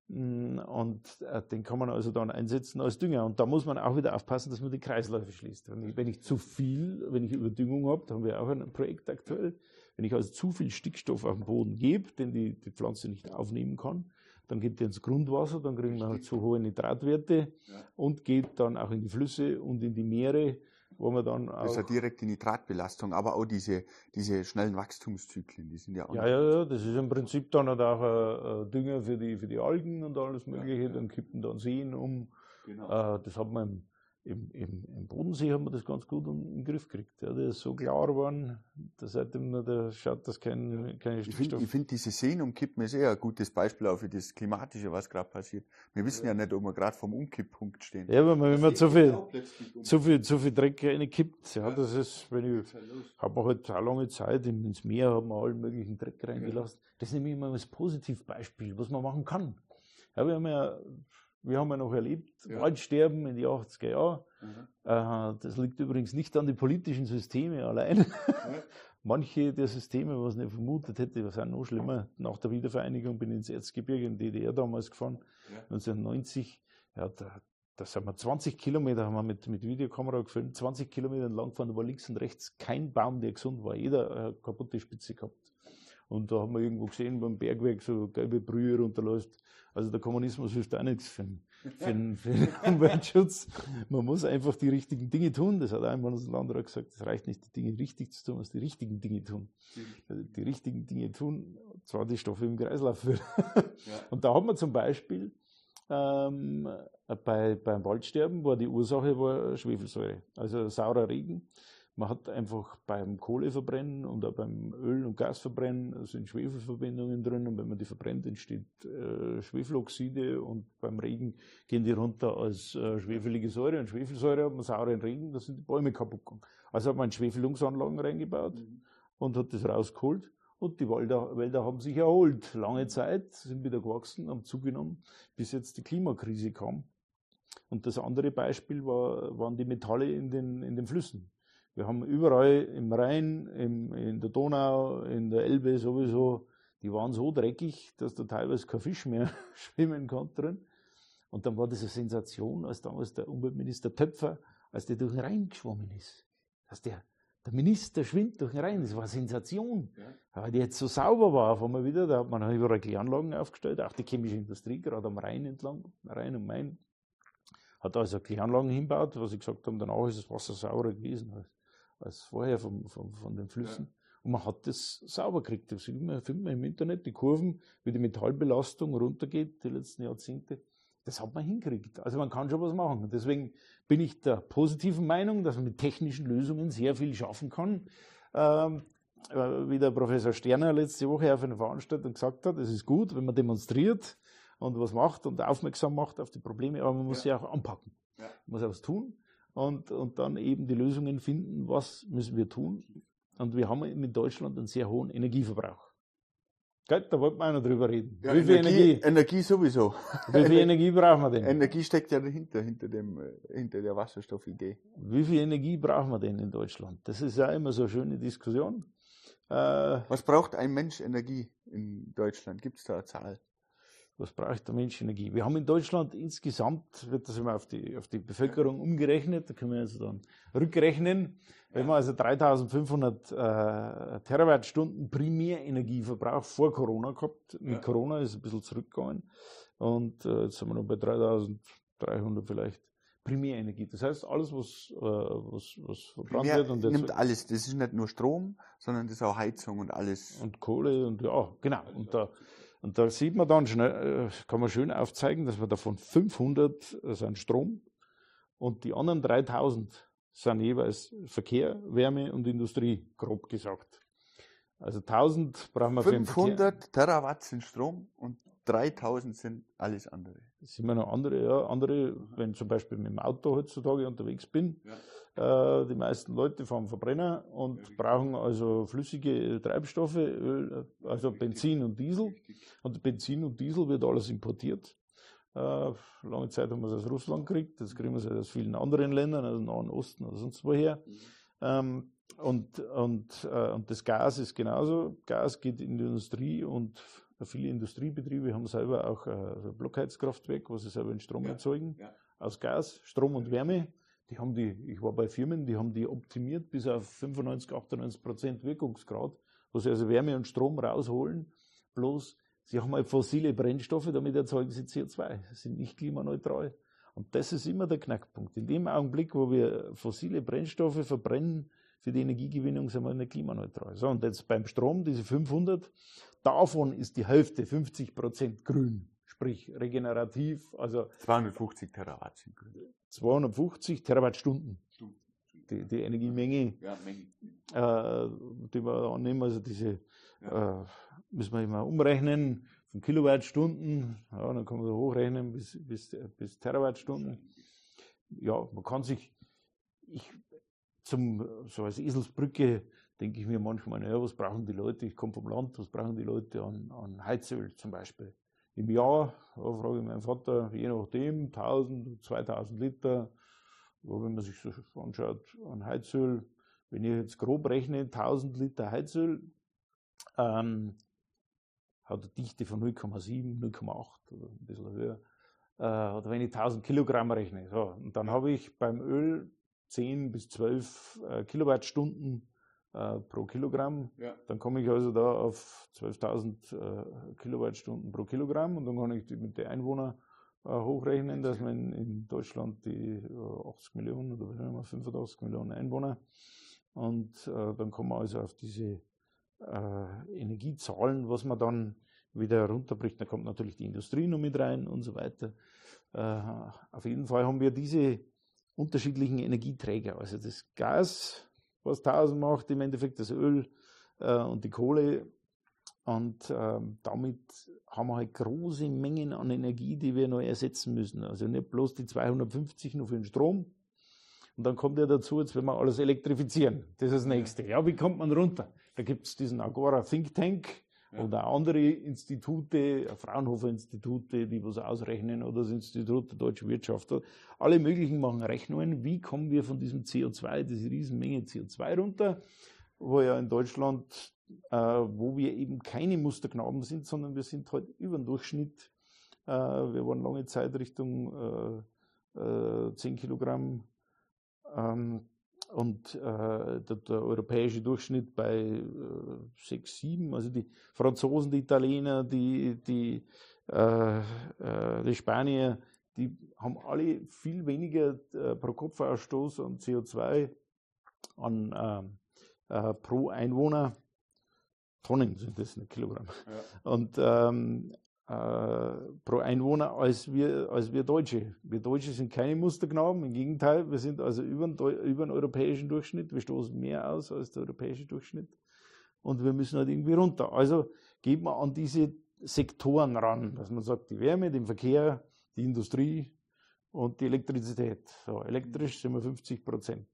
Mm, und äh, den kann man also dann einsetzen als Dünger. Und da muss man auch wieder aufpassen, dass man die Kreisläufe schließt. Wenn ich, wenn ich zu viel, wenn ich Überdüngung habe, da haben wir auch ein Projekt aktuell, wenn ich also zu viel Stickstoff auf den Boden gebe, den die, die Pflanze nicht aufnehmen kann, dann geht der ins Grundwasser, dann kriegen wir zu hohe Nitratwerte ja. und geht dann auch in die Flüsse und in die Meere, wo man dann auch. Das ist ja direkt die Nitratbelastung, aber auch diese, diese schnellen Wachstumszyklen, die sind ja auch. Ja, ja, ja, das ist im Prinzip dann halt auch ein, ein Dünger für die, für die Algen und alles Mögliche, ja, dann kippen dann Seen um. Genau. Äh, das hat man im im, im, im Bodensee haben wir das ganz gut in den Griff gekriegt. Ja, der ist so klar geworden, dass seitdem der schaut, dass kein, keine. Ich finde find diese Seen umkippen ist eher ein gutes Beispiel auch für das Klimatische, was gerade passiert. Wir wissen ja, ja nicht, ob wir gerade vom Umkipppunkt stehen. Ja, wenn man, wenn man zu viel, zu viel, zu viel Dreck reinkippt, ja, das ist, wenn ich, hat man halt eine lange Zeit ins Meer, haben wir allen möglichen Dreck reingelassen. Das ist nämlich immer das Positivbeispiel, was man machen kann. Ja, wir haben ja Wir haben ja noch erlebt, ja. Waldsterben in die 80er Jahren. Mhm. das liegt übrigens nicht an den politischen Systemen allein. Manche der Systeme, was ich nicht vermutet hätte, sind noch schlimmer. Nach der Wiedervereinigung bin ich ins Erzgebirge in DDR damals gefahren, ja. 1990. Ja, da, da sind wir 20 Kilometer, haben wir mit, mit Videokamera gefilmt, 20 Kilometer lang gefahren, da war links und rechts kein Baum, der gesund war. Jeder eine kaputte Spitze gehabt. Und da haben wir irgendwo gesehen, beim Bergwerk so gelbe Brühe runterläuft. Also der Kommunismus hilft auch nichts für den, für den, für den Umweltschutz. Man muss einfach die richtigen Dinge tun. Das hat einmal unser Landrat gesagt. Es reicht nicht, die Dinge richtig zu tun, man muss die richtigen Dinge tun. Die richtigen Dinge tun, zwar die Stoffe im Kreislauf führen. Und da haben wir zum Beispiel ähm, bei, beim Waldsterben war die Ursache war Schwefelsäure, also saurer Regen. Man hat einfach beim Kohleverbrennen und auch beim Öl- und Gasverbrennen sind Schwefelverbindungen drin und wenn man die verbrennt, entsteht äh, Schwefeloxide und beim Regen gehen die runter als äh, schwefelige Säure und Schwefelsäure hat man sauren Regen, da sind die Bäume kaputt gegangen. Also hat man Schwefelungsanlagen reingebaut mhm. und hat das rausgeholt und die Wälder, Wälder haben sich erholt. Lange Zeit sind wieder gewachsen, haben zugenommen, bis jetzt die Klimakrise kam. Und das andere Beispiel war, waren die Metalle in den, in den Flüssen. Wir haben überall im Rhein, im, in der Donau, in der Elbe sowieso, die waren so dreckig, dass da teilweise kein Fisch mehr schwimmen konnte drin. Und dann war das eine Sensation, als damals der Umweltminister Töpfer, als der durch den Rhein geschwommen ist. Dass der, der Minister schwimmt durch den Rhein, das war eine Sensation. Ja. Weil die jetzt so sauber war auf einmal wieder, da hat man überall Kläranlagen aufgestellt, auch die chemische Industrie, gerade am Rhein entlang, Rhein und Main, hat also Kläranlagen hinbaut, was sie gesagt haben, danach ist das Wasser saurer gewesen als vorher von, von, von den Flüssen. Ja. Und man hat das sauber gekriegt. Das findet man, findet man im Internet, die Kurven, wie die Metallbelastung runtergeht, die letzten Jahrzehnte. Das hat man hingekriegt. Also man kann schon was machen. Deswegen bin ich der positiven Meinung, dass man mit technischen Lösungen sehr viel schaffen kann. Ähm, äh, wie der Professor Sterner letzte Woche auf einer Veranstaltung gesagt hat, es ist gut, wenn man demonstriert und was macht und aufmerksam macht auf die Probleme, aber man muss ja. sie auch anpacken. Ja. Man muss auch was tun und, und dann eben die Lösungen finden, was müssen wir tun. Und wir haben in Deutschland einen sehr hohen Energieverbrauch. Gell, da wollten wir auch noch drüber reden. Ja, Wie viel Energie, Energie? Energie sowieso. Wie viel Energie brauchen wir denn? Energie steckt ja dahinter, hinter, dem, hinter der Wasserstoffidee. Wie viel Energie brauchen wir denn in Deutschland? Das ist ja immer so eine schöne Diskussion. Äh, Was braucht ein Mensch Energie in Deutschland? Gibt es da eine Zahl? Was braucht der Mensch Energie? Wir haben in Deutschland insgesamt, wird das immer auf die, auf die Bevölkerung umgerechnet, da können wir also dann rückrechnen, wenn man also 3500 äh, Terawattstunden Primärenergieverbrauch vor Corona gehabt, mit Corona ist es ein bisschen zurückgegangen und äh, jetzt sind wir noch bei 3300 vielleicht Primärenergie. Das heißt, alles, was, äh, was, was verbrannt Primär wird. Und jetzt nimmt alles. Das ist nicht nur Strom, sondern das ist auch Heizung und alles. Und Kohle und ja, genau. Und da, und da sieht man dann schnell, äh, kann man schön aufzeigen, dass wir davon 500 äh, sind Strom und die anderen 3000 sind jeweils Verkehr, Wärme und Industrie, grob gesagt. Also 1000 brauchen wir 500 Terawatt sind Strom und 3000 sind alles andere. Das sind immer noch andere, ja. Andere, wenn zum Beispiel mit dem Auto heutzutage unterwegs bin, ja. Äh, die meisten Leute fahren Verbrenner und brauchen also flüssige Treibstoffe, Öl, also Benzin und Diesel. Und Benzin und Diesel wird alles importiert. Äh, lange Zeit haben wir es aus Russland gekriegt, das kriegen wir es aus vielen anderen Ländern, dem Nahen Osten oder sonst woher. Mhm. Ähm, und, und, äh, und das Gas ist genauso. Gas geht in die Industrie und viele Industriebetriebe haben selber auch ein Blockheizkraftwerk, wo sie selber den Strom ja. erzeugen, ja. aus Gas, Strom und Wärme. Die haben die, ich war bei Firmen, die haben die optimiert bis auf 95, 98 Prozent Wirkungsgrad, wo sie also Wärme und Strom rausholen. Bloß, sie haben halt fossile Brennstoffe, damit erzeugen sie CO2. Sie sind nicht klimaneutral. Und das ist immer der Knackpunkt. In dem Augenblick, wo wir fossile Brennstoffe verbrennen, für die Energiegewinnung sind wir nicht klimaneutral. So, und jetzt beim Strom, diese 500, davon ist die Hälfte, 50 Prozent grün sprich regenerativ, also 250 Terawatt sind grün. 250 Terawattstunden. Die, die Energiemenge, ja, äh, die wir annehmen, also diese ja. äh, müssen wir immer umrechnen von Kilowattstunden, ja, dann kann man so hochrechnen bis, bis, bis Terawattstunden. Ja, man kann sich, ich, zum, so als Eselsbrücke denke ich mir manchmal, naja, was brauchen die Leute? Ich komme vom Land, was brauchen die Leute an, an Heizöl zum Beispiel? Im Jahr, da frage ich meinen Vater, je nachdem, 1000, 2000 Liter, wenn man sich so anschaut, an Heizöl, wenn ich jetzt grob rechne, 1000 Liter Heizöl, ähm, hat eine Dichte von 0,7, 0,8 oder ein bisschen höher. Äh, oder wenn ich 1000 Kilogramm rechne. So, und dann habe ich beim Öl 10 bis 12 äh, Kilowattstunden äh, pro Kilogramm. Ja. Dann komme ich also da auf 12.000 äh, Kilowattstunden pro Kilogramm und dann kann ich mit den Einwohnern äh, hochrechnen, dass man in Deutschland die 80 äh, Millionen oder was immer, 85 Millionen Einwohner und äh, dann kommen wir also auf diese äh, Energiezahlen, was man dann wieder runterbricht. Da kommt natürlich die Industrie noch mit rein und so weiter. auf jeden Fall haben wir diese unterschiedlichen Energieträger. Also das Gas, was 1000 macht, im Endeffekt das Öl äh, und die Kohle. Und ähm, damit haben wir halt große Mengen an Energie, die wir noch ersetzen müssen. Also nicht bloß die 250 nur für den Strom. Und dann kommt ja dazu, jetzt werden wir alles elektrifizieren. Das ist das Nächste. Ja, wie kommt man runter? Da gibt es diesen Agora Think Tank, ja. Oder andere Institute, Fraunhofer-Institute, die was ausrechnen, oder das Institut der deutschen Wirtschaft. Alle möglichen machen Rechnungen, wie kommen wir von diesem CO2, diese Riesenmenge CO2 runter, wo ja in Deutschland, äh, wo wir eben keine Musterknaben sind, sondern wir sind halt über den Durchschnitt. Äh, wir waren lange Zeit Richtung äh, 10 äh, Kilogramm ähm, und äh, der, der, europäische Durchschnitt bei äh, 6, 7, also die Franzosen, die Italiener, die, die, äh, äh, die Spanier, die haben alle viel weniger äh, pro Kopfausstoß an CO2 an, ähm, äh, pro Einwohner. Tonnen sind das, nicht Kilogramm. Ja. Und ähm, äh, pro Einwohner als wir, als wir Deutsche. Wir Deutsche sind keine Musterknaben, im Gegenteil, wir sind also über den, über den europäischen Durchschnitt, wir stoßen mehr aus als der europäische Durchschnitt und wir müssen halt irgendwie runter. Also geht man an diese Sektoren ran, dass man sagt, die Wärme, den Verkehr, die Industrie und die Elektrizität. So, elektrisch sind wir 50 Prozent.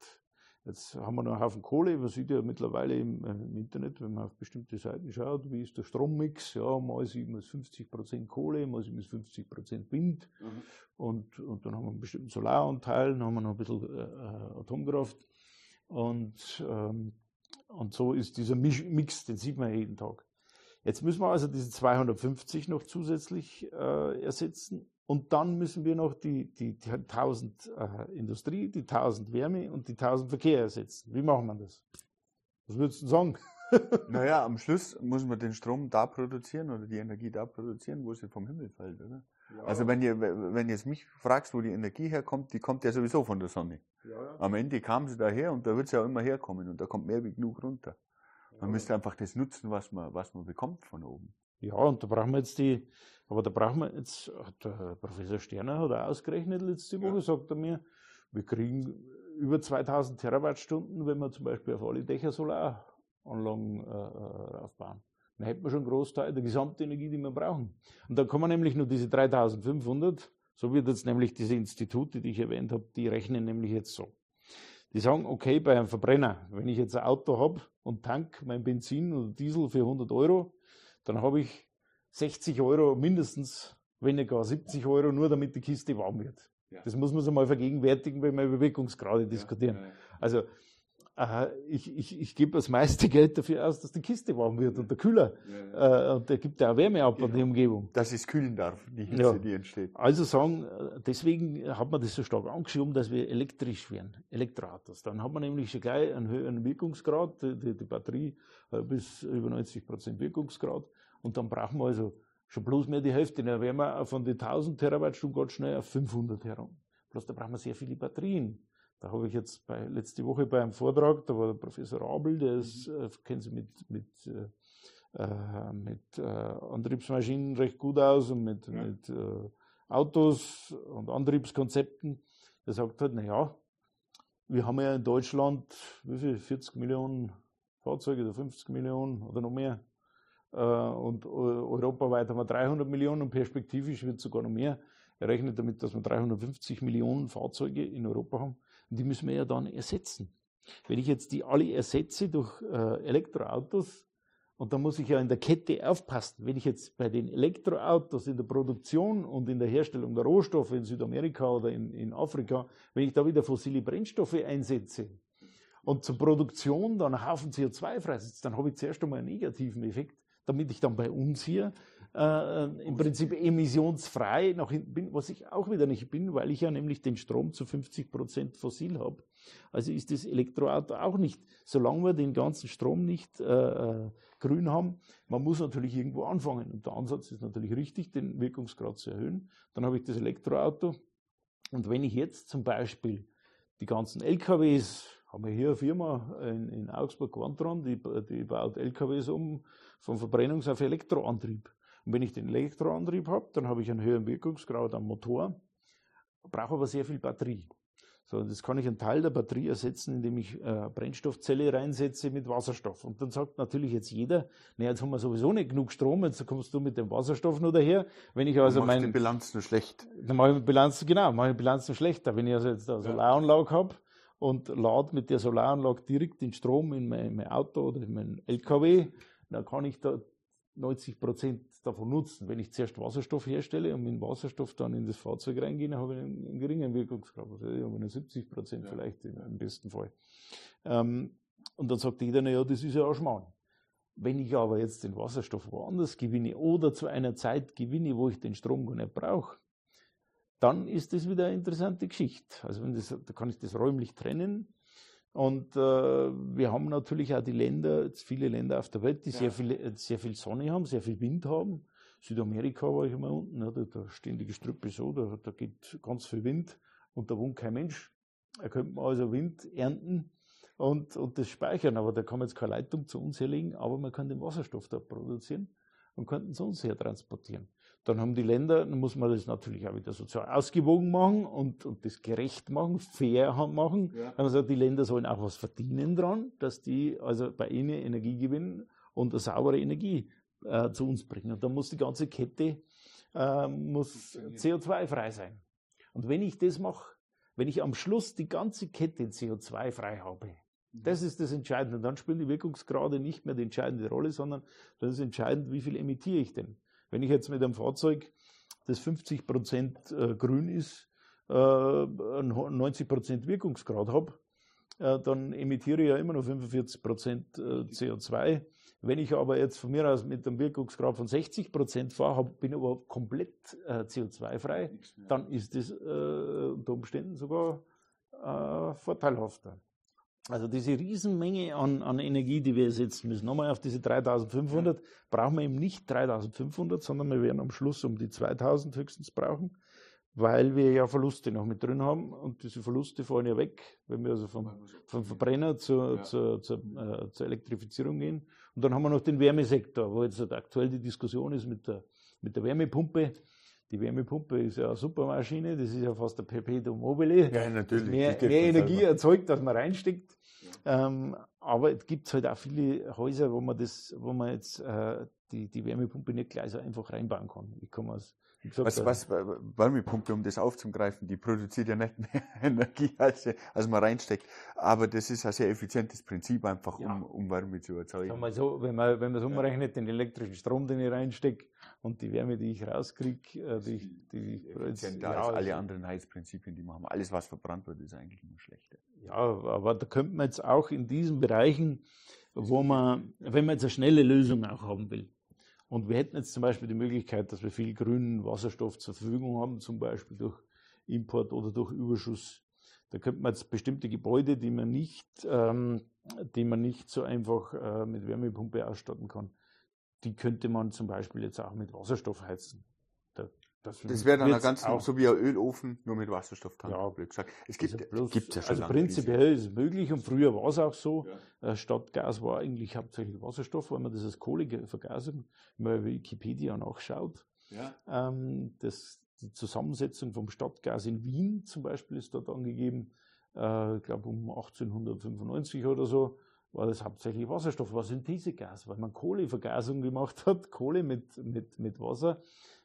Jetzt haben wir noch einen Haufen Kohle. Man sieht ja mittlerweile im, äh, im, Internet, wenn man auf bestimmte Seiten schaut, wie ist der Strommix. Ja, mal 7 ist 50 Prozent Kohle, mal 7 ist 50 Prozent Wind. Mhm. Und, und dann haben wir einen bestimmten Solaranteil, dann haben wir noch ein bisschen äh, äh Atomkraft. Und, ähm, und so ist dieser Mix, den sieht man jeden Tag. Jetzt müssen wir also diese 250 noch zusätzlich äh, ersetzen und dann müssen wir noch die, die, die 1000 äh, Industrie, die 1000 Wärme und die 1000 Verkehr ersetzen. Wie machen wir das? Was würdest du sagen? naja, am Schluss muss man den Strom da produzieren oder die Energie da produzieren, wo sie vom Himmel fällt, oder? Ja. Also wenn ihr, wenn jetzt mich fragst, wo die Energie herkommt, die kommt ja sowieso von der Sonne. Ja, ja. Am Ende kam sie daher und da wird sie ja immer herkommen und da kommt mehr wie genug runter. Man müsste einfach das nutzen, was man, was man bekommt von oben. Ja, und da brauchen wir jetzt die, aber da brauchen wir jetzt, hat der Professor Sterner hat er ausgerechnet letzte Woche, ja. sagt er mir, wir kriegen über 2000 Terawattstunden, wenn wir zum Beispiel auf alle Dächer Solaranlagen äh, äh, aufbauen. Dann hätten wir schon einen Großteil der Gesamtenergie, die wir brauchen. Und dann kommen nämlich nur diese 3500, so wird jetzt nämlich diese Institute, die ich erwähnt habe, die rechnen nämlich jetzt so. Die sagen, okay, bei einem Verbrenner, wenn ich jetzt ein Auto habe und tank mein Benzin oder Diesel für 100 Euro, dann habe ich 60 Euro mindestens, wenn nicht gar 70 Euro, nur damit die Kiste warm wird. Ja. Das muss man sich mal vergegenwärtigen, wenn wir über Wirkungsgrade diskutieren. Also ich, ich, ich gebe das meiste Geld dafür aus, dass die Kiste warm wird und der Kühler. Äh, und der gibt ja auch Wärme ab genau. an die Umgebung. Dass es kühlen darf, die Hitze, die entsteht. Also sagen, äh, deswegen hat man das so stark angeschoben, dass wir elektrisch werden, Elektroautos. Dann hat man nämlich schon gleich einen höheren Wirkungsgrad, die, die Batterie äh, bis über 90 Prozent Wirkungsgrad. Und dann brauchen wir also schon bloß mehr die Hälfte. Dann wären wir von den 1000 Terawattstunden ganz schnell auf 500 herum. Bloß da brauchen wir sehr viele Batterien. Da habe ich jetzt bei, letzte Woche bei einem Vortrag, da war der Professor Abel, der ist, äh, kennen Sie mit, mit, äh, äh, mit äh, Antriebsmaschinen recht gut aus und mit, ja. mit äh, Autos und Antriebskonzepten. Der sagt halt, na ja, wir haben ja in Deutschland, wie viel, 40 Millionen Fahrzeuge oder 50 Millionen oder noch mehr. Äh, und europaweit haben wir 300 Millionen und perspektivisch wird es sogar noch mehr. Er rechnet damit, dass wir 350 Millionen Fahrzeuge in Europa haben. Und die müssen wir ja dann ersetzen. Wenn ich jetzt die alle ersetze durch äh, Elektroautos Und da muss ich ja in der Kette aufpassen. Wenn ich jetzt bei den Elektroautos in der Produktion und in der Herstellung der Rohstoffe in Südamerika oder in, in Afrika, wenn ich da wieder fossile Brennstoffe einsetze und zur Produktion dann einen Haufen CO2 freisetze, dann habe ich zuerst einmal einen negativen Effekt, damit ich dann bei uns hier äh, im Prinzip emissionsfrei noch bin, was ich auch wieder nicht bin, weil ich ja nämlich den Strom zu 50 Prozent fossil habe. Also ist das Elektroauto auch nicht, solange wir den ganzen Strom nicht äh, äh, grün haben. Man muss natürlich irgendwo anfangen. Und der Ansatz ist natürlich richtig, den Wirkungsgrad zu erhöhen. Dann habe ich das Elektroauto. Und wenn ich jetzt zum Beispiel die ganzen LKWs, haben wir hier eine Firma in, in Augsburg, Quantron, die, die baut LKWs um vom Verbrennungs- auf Elektroantrieb. Und wenn ich den Elektroantrieb habe, dann habe ich einen höheren Wirkungsgrad am Motor, brauche aber sehr viel Batterie. So, das kann ich einen Teil der Batterie ersetzen, indem ich äh, Brennstoffzelle reinsetze mit Wasserstoff. Und dann sagt natürlich jetzt jeder, naja, jetzt haben wir sowieso nicht genug Strom, jetzt kommst du mit dem Wasserstoff nur daher. Wenn ich also meine Bilanz nur schlecht. Dann mache ich die Bilanz, genau, mache ich die Bilanz nur schlechter. Wenn ich also jetzt eine Solaranlage habe und lade mit der Solaranlage direkt den Strom in mein, in mein Auto oder in mein LKW, dann kann ich da 90 Prozent davon nutzen. Wenn ich zuerst Wasserstoff herstelle und mit dem Wasserstoff dann in das Fahrzeug reingehe, dann habe ich einen, einen geringen Wirkungsgrad. Also ich habe einen 70 Prozent ja. vielleicht im, im, besten Fall. Ähm, und dann sagt jeder, na ja, das ist ja auch Schmarrn. Wenn ich aber jetzt den Wasserstoff woanders gewinne oder zu einer Zeit gewinne, wo ich den Strom gar nicht brauche, dann ist das wieder eine interessante Geschichte. Also das, da kann ich das räumlich trennen und äh, wir haben natürlich auch die Länder, viele Länder auf der Welt, die ja. sehr, viel, sehr viel Sonne haben, sehr viel Wind haben. Südamerika war ich immer unten, ne, da, da stehen die Gestrüppe so, da, da geht ganz viel Wind und da wohnt kein Mensch. Da könnte man also Wind ernten und, und das speichern, aber da kann man jetzt keine Leitung zu uns herlegen, aber man kann den Wasserstoff da produzieren und könnten es uns her transportieren. Dann haben die Länder, dann muss man das natürlich auch wieder sozial ausgewogen machen und, und das gerecht machen, fair machen. Ja. Dann sagt, die Länder sollen auch was verdienen dran, dass die also bei ihnen Energie gewinnen und eine saubere Energie äh, zu uns bringen. Und dann muss die ganze Kette äh, muss CO2-frei sein. Und wenn ich das mache, wenn ich am Schluss die ganze Kette CO2-frei habe, mhm. das ist das Entscheidende. Dann spielen die Wirkungsgrade nicht mehr die entscheidende Rolle, sondern das ist entscheidend, wie viel emittiere ich wenn ich jetzt mit einem Fahrzeug, das 50% äh, grün ist, 90% äh, Wirkungsgrad habe, äh, dann emittiere ich ja immer noch 45% CO2. Wenn ich aber jetzt von mir aus mit einem Wirkungsgrad von 60% fahre, bin aber komplett CO2-frei, dann ist das unter Umständen sogar vorteilhafter. Also diese Riesenmenge an, an Energie, die wir setzen müssen, nochmal auf diese 3500, brauchen wir eben nicht 3500, sondern wir werden am Schluss um die 2000 höchstens brauchen, weil wir ja Verluste noch mit drin haben und diese Verluste fallen ja weg, wenn wir also vom, vom Verbrenner zur, ja. zur, zur, äh, zur Elektrifizierung gehen. Und dann haben wir noch den Wärmesektor, wo jetzt aktuell die Diskussion ist mit der, mit der Wärmepumpe. Die Wärmepumpe ist ja eine super Maschine, das ist ja fast der Perpetuum mobile. Ja, natürlich. Mehr, mehr Energie selber. erzeugt, als man reinsteckt. Ja. Ähm, aber es gibt halt auch viele Häuser, wo man das, wo man jetzt äh, die, die Wärmepumpe nicht gleich so einfach reinbauen kann. Ich komme aus Gesagt, was, was, Wärmepumpe, um das aufzugreifen, die produziert ja nicht mehr Energie, als, als man reinsteckt. Aber das ist ein sehr effizientes Prinzip einfach, ja. um, um Wärme zu erzeugen. Sag mal so, wenn man, wenn man es umrechnet, den elektrischen Strom, den ich reinstecke und die Wärme, die ich rauskriege, äh, die, die, effizienter ja, als alle anderen Heizprinzipien, die machen. Alles, was verbrannt wird, ist eigentlich immer schlechter. Ja, aber da könnte man jetzt auch in diesen Bereichen, wo man, wenn man jetzt eine schnelle Lösung auch haben will, und wir hätten jetzt zum Beispiel die Möglichkeit, dass wir viel grünen Wasserstoff zur Verfügung haben, zum Beispiel durch Import oder durch Überschuss. Da könnte man jetzt bestimmte Gebäude, die man nicht, ähm, die man nicht so einfach äh, mit Wärmepumpe ausstatten kann, die könnte man zum Beispiel jetzt auch mit Wasserstoff heizen. Das, das wäre dann ganz auch, so wie ein Ölofen, nur mit Wasserstofftank. Ja, blöd gesagt. Es gibt also bloß, gibt's ja schon Also prinzipiell ist es möglich und früher war es auch so. Ja. Äh, Statt Gas war eigentlich hauptsächlich Wasserstoff, weil man das als Kohlevergasung, wenn man Wikipedia nachschaut. Ja. Ähm, das, die Zusammensetzung vom Stadtgas in Wien zum Beispiel ist dort angegeben, äh, ich glaube um 1895 oder so, war das hauptsächlich Wasserstoff, war Synthesegas, weil man Kohlevergasung gemacht hat, Kohle mit, mit, mit Wasser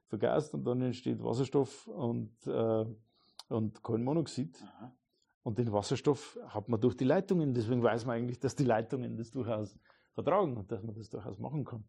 vergast und dann entsteht Wasserstoff und, äh, und Kohlenmonoxid. Und den Wasserstoff hat man durch die Leitungen, deswegen weiß man eigentlich, dass die Leitungen das durchaus vertragen und dass man das durchaus machen kann.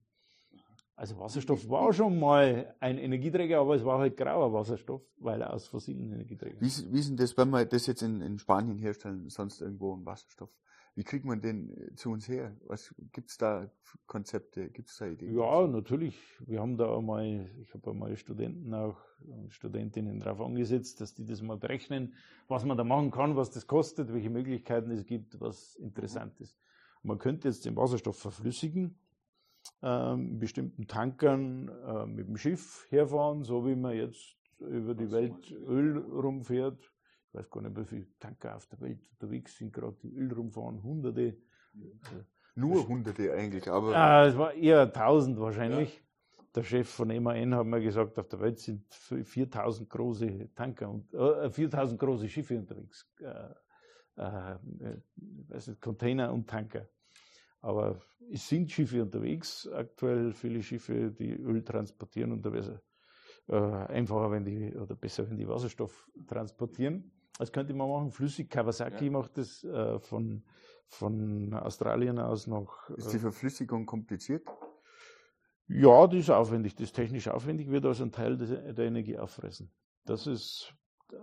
Also Wasserstoff war schon mal ein Energieträger, aber es war halt grauer Wasserstoff, weil er aus fossilen Energieträgern. Wie, wie ist denn das, wenn wir das jetzt in, in Spanien herstellen, sonst irgendwo einen Wasserstoff? Wie kriegt man den äh, zu uns her? Was gibt's da Konzepte? Gibt es da Ideen? Ja, natürlich. Wir haben da einmal, ich habe einmal Studenten auch, Studentinnen darauf angesetzt, dass die das mal berechnen, was man da machen kann, was das kostet, welche Möglichkeiten es gibt, was interessant ist. Man könnte jetzt den Wasserstoff verflüssigen, äh, in bestimmten Tankern äh, mit dem Schiff herfahren, so wie man jetzt über die Welt Öl rumfährt ich weiß gar nicht, wie viele Tanker auf der Welt unterwegs sind, gerade die Öl rumfahren, Hunderte. Nur Hunderte eigentlich, aber. Ah, es war eher tausend wahrscheinlich. Ja. Der Chef von MAN hat mir gesagt, auf der Welt sind 4000 große Tanker und äh, 4000 große Schiffe unterwegs. Äh, äh, weiß nicht, Container und Tanker. Aber es sind Schiffe unterwegs, aktuell viele Schiffe, die Öl transportieren und da wäre es äh, einfacher, wenn die, oder besser, wenn die Wasserstoff transportieren. Das könnte man machen. Flüssig Kawasaki ja. macht das äh, von, von Australien aus noch. Ist die äh, Verflüssigung kompliziert? Ja, die ist aufwendig. Das ist technisch aufwendig, wird also ein Teil der, der Energie auffressen. Das ist.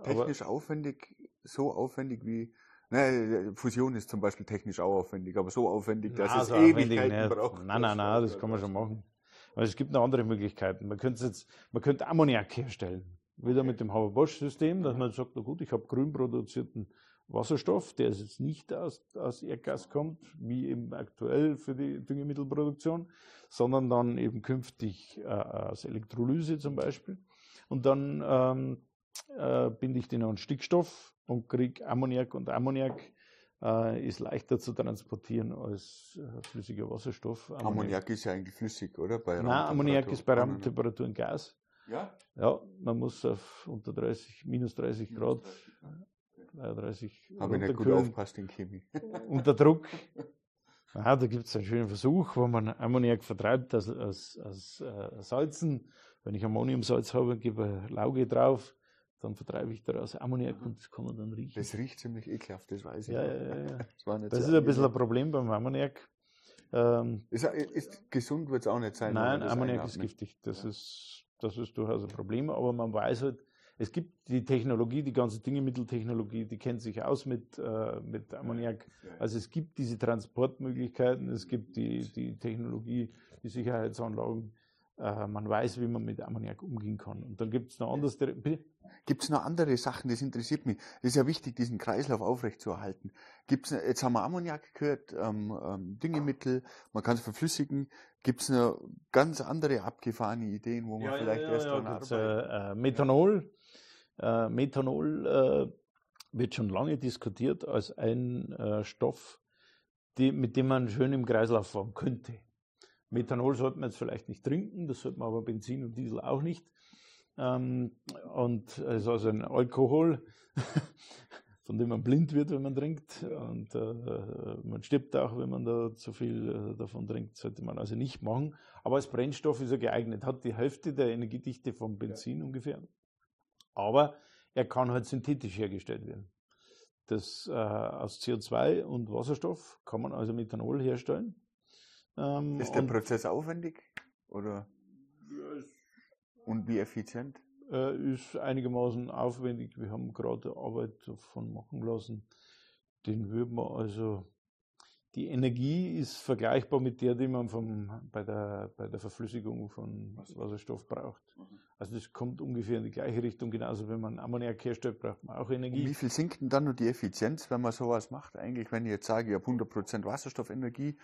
Technisch aufwendig, so aufwendig wie. Ne, Fusion ist zum Beispiel technisch auch aufwendig, aber so aufwendig, dass na, es so Ewigkeiten nicht. braucht. Nein, nein, nein, das kann man schon machen. Aber es gibt noch andere Möglichkeiten. Man könnte jetzt, man könnte Ammoniak herstellen wieder mit dem Haber-Bosch-System, dass man sagt, na gut, ich habe grün produzierten Wasserstoff, der jetzt nicht aus, aus Erdgas kommt, wie eben aktuell für die Düngemittelproduktion, sondern dann eben künftig äh, aus Elektrolyse zum Beispiel. Und dann ähm, äh, binde ich den an Stickstoff und kriege Ammoniak und Ammoniak äh, ist leichter zu transportieren als äh, flüssiger Wasserstoff. Ammoniak, Ammoniak, ist ja eigentlich flüssig, oder? Bei Nein, Ammoniak ist bei Raumtemperatur ein Gas. Ja? Ja, man muss auf unter 30, minus 30 Grad, 33 Habe ich nicht gut aufpasst in Chemie. unter Druck. Ja, da gibt es einen schönen Versuch, wo man Ammoniak vertreibt aus, aus, aus äh, Salzen. Wenn ich Ammoniumsalz habe, gebe Lauge drauf, dann vertreibe ich daraus Ammoniak und das kann man dann riechen. Das riecht ziemlich ekelhaft, das weiß ich. Ja, ja, ja. Das, das ist ein bisschen ein Problem beim Ammoniak. Ähm, ist, ist, gesund wird es auch nicht sein. Nein, Ammoniak ist giftig. Das ja. ist das ist durchaus ein Problem, aber man weiß halt, es gibt die Technologie, die ganze Düngemitteltechnologie, die kennt sich aus mit, äh, mit Ammoniak. Also es gibt diese Transportmöglichkeiten, es gibt die, die Technologie, die Sicherheitsanlagen. Äh, man weiß, wie man mit Ammoniak umgehen kann. Und dann gibt es noch anderes. Gibt es noch andere Sachen? Das interessiert mich. Das ist ja wichtig, diesen Kreislauf aufrechtzuerhalten. Gibt's, jetzt haben wir Ammoniak gehört, ähm, ähm, Düngemittel, man kann es verflüssigen. Gibt es noch ganz andere abgefahrene Ideen, wo man ja, vielleicht ja, erst ja, dran arbeitet? Äh, äh, Methanol. Äh, Methanol äh, wird schon lange diskutiert als ein äh, Stoff, die, mit dem man schön im Kreislauf fahren könnte. Methanol sollte man jetzt vielleicht nicht trinken, das sollte man aber Benzin und Diesel auch nicht. Ähm, und es ist also ein Alkohol, von dem man blind wird, wenn man trinkt. Und äh, man stirbt auch, wenn man da zu viel äh, davon trinkt. Sollte man also nicht machen. Aber als Brennstoff ist er geeignet. Hat die Hälfte der Energiedichte vom Benzin ja. ungefähr. Aber er kann halt synthetisch hergestellt werden. Das äh, aus CO2 und Wasserstoff kann man also Methanol herstellen. Ähm, ist der Prozess aufwendig? Oder? Und wie effizient? Äh, ist einigermaßen aufwendig. Wir haben gerade Arbeit davon machen lassen. Den würden wir also die Energie ist vergleichbar mit der, die man vom, bei, der, bei der Verflüssigung von Wasserstoff braucht. Mhm. Also das kommt ungefähr in die gleiche Richtung. Genauso wenn man Ammoniak herstellt, braucht man auch Energie. Und wie viel sinkt denn dann nur die Effizienz, wenn man sowas macht? Eigentlich, wenn ich jetzt sage, ich habe 100% Wasserstoffenergie,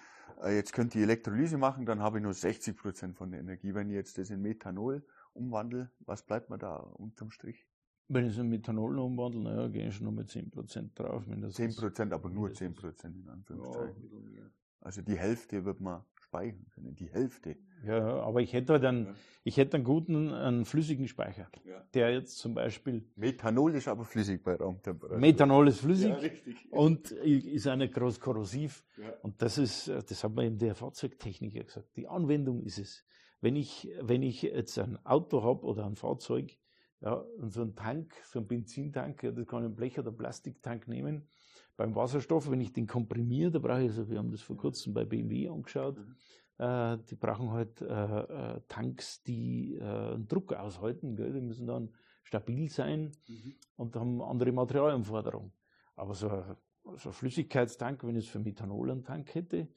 äh, jetzt könnte ich Elektrolyse machen, dann habe ich nur 60% von der Energie. Wenn ich jetzt das in Methanol umwandle, was bleibt mir da unterm Strich? Wenn ich es in Methanol umwandle, naja, gehe ich schon nur mit 10% drauf. Mindestens. 10%, aber nur 10% in Anführungszeichen. Ja, also die Hälfte wird man speichern können, die Hälfte. Ja, aber ich hätte halt einen, ja. ich hätte einen guten, einen flüssigen Speicher, ja. der jetzt zum Beispiel... Methanol ist aber flüssig bei Raumtemperatur. Methanol ist flüssig ja, und ist nicht groß korrosiv. Und das ist, das hat man in der Fahrzeugtechniker gesagt. Die Anwendung ist es. Wenn ich, wenn ich jetzt ein Auto habe oder ein Fahrzeug, ja, und so ein Tank, so ein Benzintank, ja, das kann ich einen Blech- oder Plastiktank nehmen. beim Wasserstoff, wenn ich den komprimiere, da brauche ich, also wir haben das vor kurzem bei BMW angeschaut, mhm. äh, die brauchen halt äh, äh, Tanks, die äh, einen Druck aushalten, gell? die müssen dann stabil sein mhm. und haben andere Materialanforderungen. Aber so ein, so ein Flüssigkeitstank, wenn ich es für Methanol einen Tank hätte,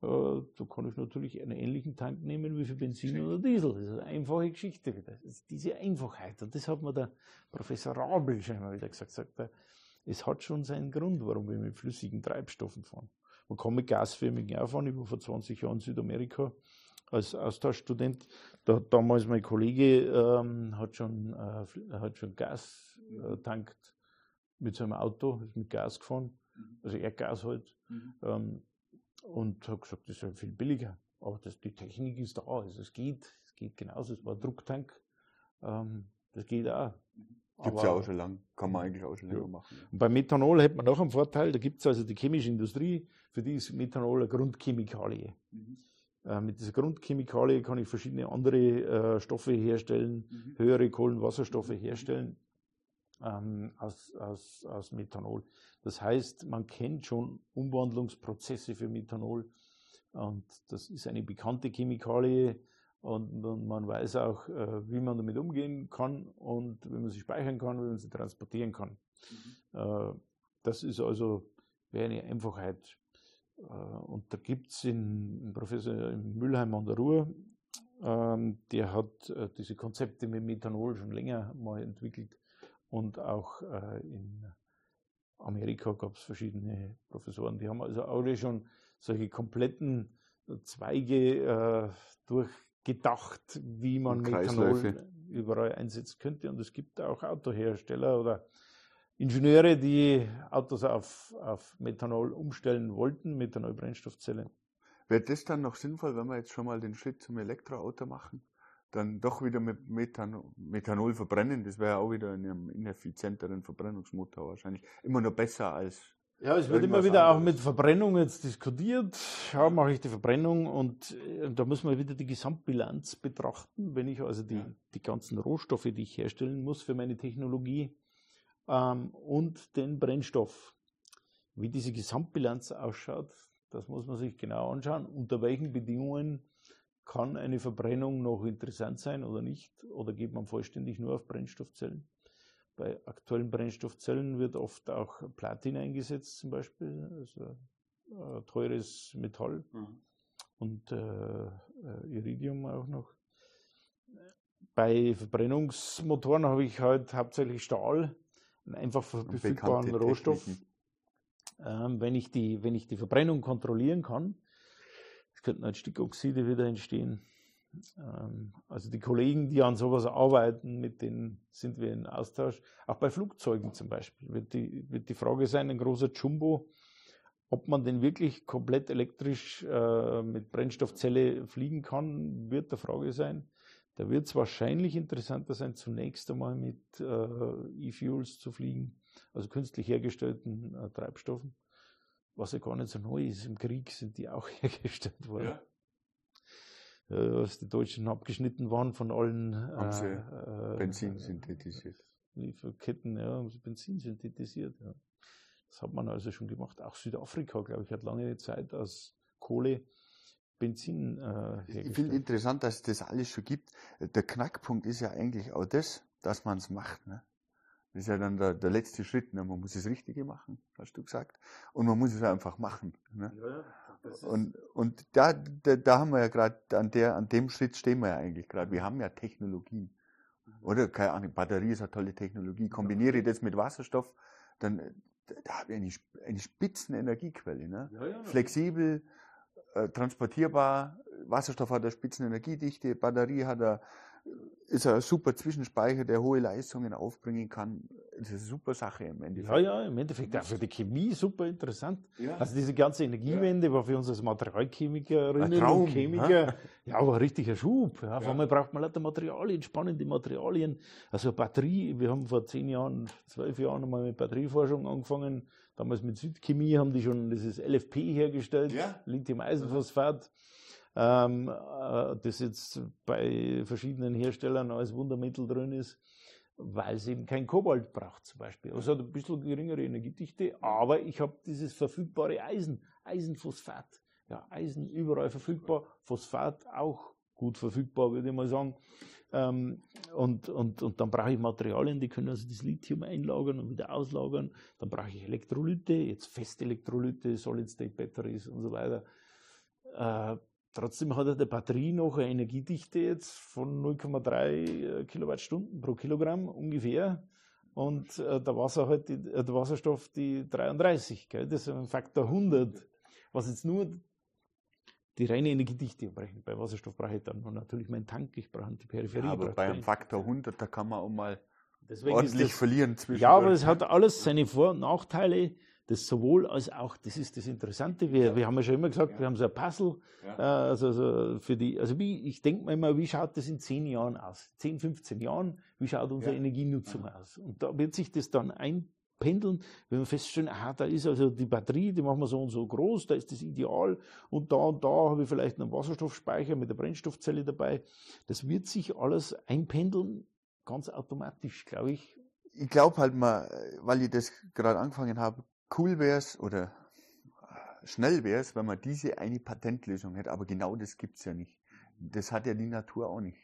da kann ich natürlich einen ähnlichen Tank nehmen wie für Benzin oder Diesel. Das ist eine einfache Geschichte wieder. diese Einfachheit. Und das hat mir der Professor Rabel schon immer wieder gesagt. Sagt er, es hat schon seinen Grund, warum wir mit flüssigen Treibstoffen fahren. Man kann mit gasförmigen auch fahren. Ich war vor 20 Jahren in Südamerika als Austauschstudent. Da, damals mein Kollege ähm, hat, schon, äh, hat schon Gas äh, tankt mit seinem Auto, ist mit Gas gefahren, mhm. also Erdgas halt. Mhm. Ähm, und habe gesagt, das ist ja viel billiger. Aber das, die Technik ist da, also es geht, es geht genauso. Es war ein Drucktank, ähm, das geht auch. Gibt es ja auch schon lange, kann man eigentlich auch schon länger ja. machen. Und beim Methanol hat man noch einen Vorteil, da gibt es also die chemische Industrie, für die ist Methanol eine Grundchemikalie. Mhm. Äh, mit dieser Grundchemikalie kann ich verschiedene andere äh, Stoffe herstellen, mhm. höhere Kohlenwasserstoffe herstellen ähm, aus, aus, aus Methanol. Das heißt, man kennt schon Umwandlungsprozesse für Methanol und das ist eine bekannte Chemikalie und, und man weiß auch, äh, wie man damit umgehen kann und wie man sie speichern kann, wie man sie transportieren kann. Mhm. Äh, das ist also eine Einfachheit. Äh, und da gibt es einen Professor in Mülheim an der Ruhr, ähm, der hat äh, diese Konzepte mit Methanol schon länger mal entwickelt und auch äh, in Amerika gab es verschiedene Professoren, die haben also alle schon solche kompletten Zweige äh, durchgedacht, wie man Methanol überall einsetzen könnte. Und es gibt auch Autohersteller oder Ingenieure, die Autos auf, auf Methanol umstellen wollten, Methanol-Brennstoffzellen. Wäre das dann noch sinnvoll, wenn wir jetzt schon mal den Schritt zum Elektroauto machen? Dann doch wieder mit Methanol, Methanol verbrennen. Das wäre auch wieder in einem ineffizienteren Verbrennungsmotor wahrscheinlich. Immer noch besser als. Ja, es wird immer wieder anderes. auch mit Verbrennung jetzt diskutiert. Ja, mache ich die Verbrennung und äh, da muss man wieder die Gesamtbilanz betrachten. Wenn ich also die, ja. die ganzen Rohstoffe, die ich herstellen muss für meine Technologie ähm, und den Brennstoff, wie diese Gesamtbilanz ausschaut, das muss man sich genau anschauen. Unter welchen Bedingungen kann eine Verbrennung noch interessant sein oder nicht? Oder geht man vollständig nur auf Brennstoffzellen? Bei aktuellen Brennstoffzellen wird oft auch Platin eingesetzt, zum Beispiel, also äh, teures Metall mhm. und äh, äh, Iridium auch noch. Bei Verbrennungsmotoren habe ich halt hauptsächlich Stahl, einen einfach verfügbaren Rohstoff. Ähm, wenn, ich die, wenn ich die Verbrennung kontrollieren kann, es könnten halt Stickoxide wieder entstehen. Ähm, also die Kollegen, die an sowas arbeiten, mit denen sind wir in Austausch. Auch bei Flugzeugen zum Beispiel wird die, wird die Frage sein, ein großer Jumbo, ob man denn wirklich komplett elektrisch äh, mit Brennstoffzelle fliegen kann, wird der Frage sein. Da wird es wahrscheinlich interessanter sein, zunächst einmal mit äh, E-Fuels zu fliegen, also künstlich hergestellten äh, Treibstoffen was ja gar nicht so neu ist. Im Krieg sind die auch hergestellt worden. Ja. Als die Deutschen abgeschnitten waren von allen sie äh, Benzin synthetisiert. Lieferketten, ja, haben sie Benzin synthetisiert. Ja. Das hat man also schon gemacht. Auch Südafrika, glaube ich, hat lange Zeit aus Kohle Benzin äh, hergestellt. Ich finde interessant, dass es das alles schon gibt. Der Knackpunkt ist ja eigentlich auch das, dass man es macht. Ne? Das ist ja dann der, der letzte Schritt. Ne? Man muss das Richtige machen, hast du gesagt. Und man muss es einfach machen. Ne? Ja, ja, und und da, da, da haben wir ja gerade, an, an dem Schritt stehen wir ja eigentlich gerade. Wir haben ja Technologien. Mhm. Oder, keine Ahnung, Batterie ist eine tolle Technologie. Kombiniere ich das mit Wasserstoff, dann da habe ich eine, eine Spitzenenergiequelle. Ne? Ja, Flexibel, äh, transportierbar. Wasserstoff hat eine Spitzenenergiedichte, Batterie hat eine ist ein super Zwischenspeicher, der hohe Leistungen aufbringen kann. Das ist eine super Sache im Endeffekt. Ja, ja, im Endeffekt auch für die Chemie super interessant. Ja. Also diese ganze Energiewende ja. war für uns als Materialchemikerinnen und Chemiker ha? ja, richtig ein Schub. Ja, auf ja. einmal braucht man lauter Materialien, spannende Materialien. Also Batterie, wir haben vor zehn Jahren, zwölf Jahren mal mit Batterieforschung angefangen. Damals mit Südchemie haben die schon dieses LFP hergestellt, ja. Lithium-Eisenphosphat ähm, äh, das jetzt bei verschiedenen Herstellern als Wundermittel drin ist. weil es eben kein Kobalt braucht zum Beispiel. Also hat ein bisschen geringere Energiedichte, aber ich habe dieses verfügbare Eisen, Eisenphosphat. Ja, Eisen überall verfügbar, Phosphat auch gut verfügbar, würde ich mal sagen. Ähm, und, und, und dann brauche ich Materialien, die können also das Lithium einlagern und wieder auslagern. Dann brauche ich Elektrolyte, jetzt Festelektrolyte, Solid-State-Batteries und so weiter. Äh, trotzdem hat er der Batterie noch eine Energiedichte jetzt von 0,3 Kilowattstunden pro Kilogramm ungefähr. Und äh, der, Wasser halt die, äh, der Wasserstoff die 33. Gell? Das ist ein Faktor 100. Was jetzt nur die reine Energiedichte berechnet. Bei Wasserstoff brauche ich dann natürlich meinen Tank, ich brauche die Peripherie. Ja, aber bei einem Faktor 100, da kann man auch mal Deswegen ordentlich das, verlieren zwischen. Ja, aber es hat alles seine Vor- und Nachteile. Das sowohl als auch, das ist das Interessante. Wir, wir haben ja schon immer gesagt, wir haben so ein Puzzle, äh, also, so für die, also wie, ich denke mir immer, wie schaut das in 10 Jahren aus? 10, 15 Jahren, wie schaut unsere Energienutzung aus? Und da wird sich das dann einpendeln, wenn wir feststellen, aha, da ist also die Batterie, die machen wir so und so groß, da ist das Ideal und da und da habe ich vielleicht einen Wasserstoffspeicher mit der Brennstoffzelle dabei. Das wird sich alles einpendeln, ganz automatisch, glaube ich. Ich glaube halt mal, weil ich das gerade angefangen habe, cool wäre es oder schnell wäre es, wenn man diese eine Patentlösung hätte, aber genau das gibt's ja nicht. Das hat ja die Natur auch nicht.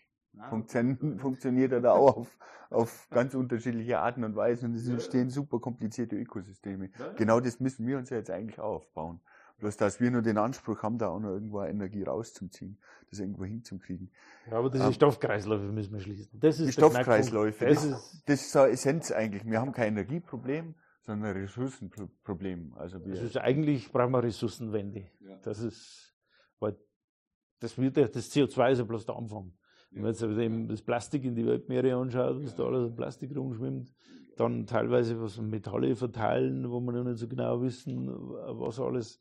Funktion, funktioniert ja da auch auf, auf ganz unterschiedliche Arten und Weisen und es entstehen super komplizierte Ökosysteme. Genau das müssen wir uns ja jetzt eigentlich auch aufbauen. Bloß, dass wir nur den Anspruch haben, da auch noch irgendwo Energie rauszuziehen, das irgendwo hinzukriegen. Ja, aber diese Ähm, Stoffkreisläufe müssen wir schließen. Das ist Die Stoffkreisläufe, das, Das ist, das ist so eine Essenz eigentlich. Wir haben kein Energieproblem, sondern ein Ressourcenproblem. Also wir, ist eigentlich brauchen wir Ressourcenwende. Ja. Das ist, weil das wird ja, das CO2 ist ja bloß der Anfang. Wenn man jetzt eben das Plastik in die Weltmeere anschaut, was da alles an Plastik rumschwimmt, dann teilweise was Metalle verteilen, wo wir noch nicht so genau wissen, was alles.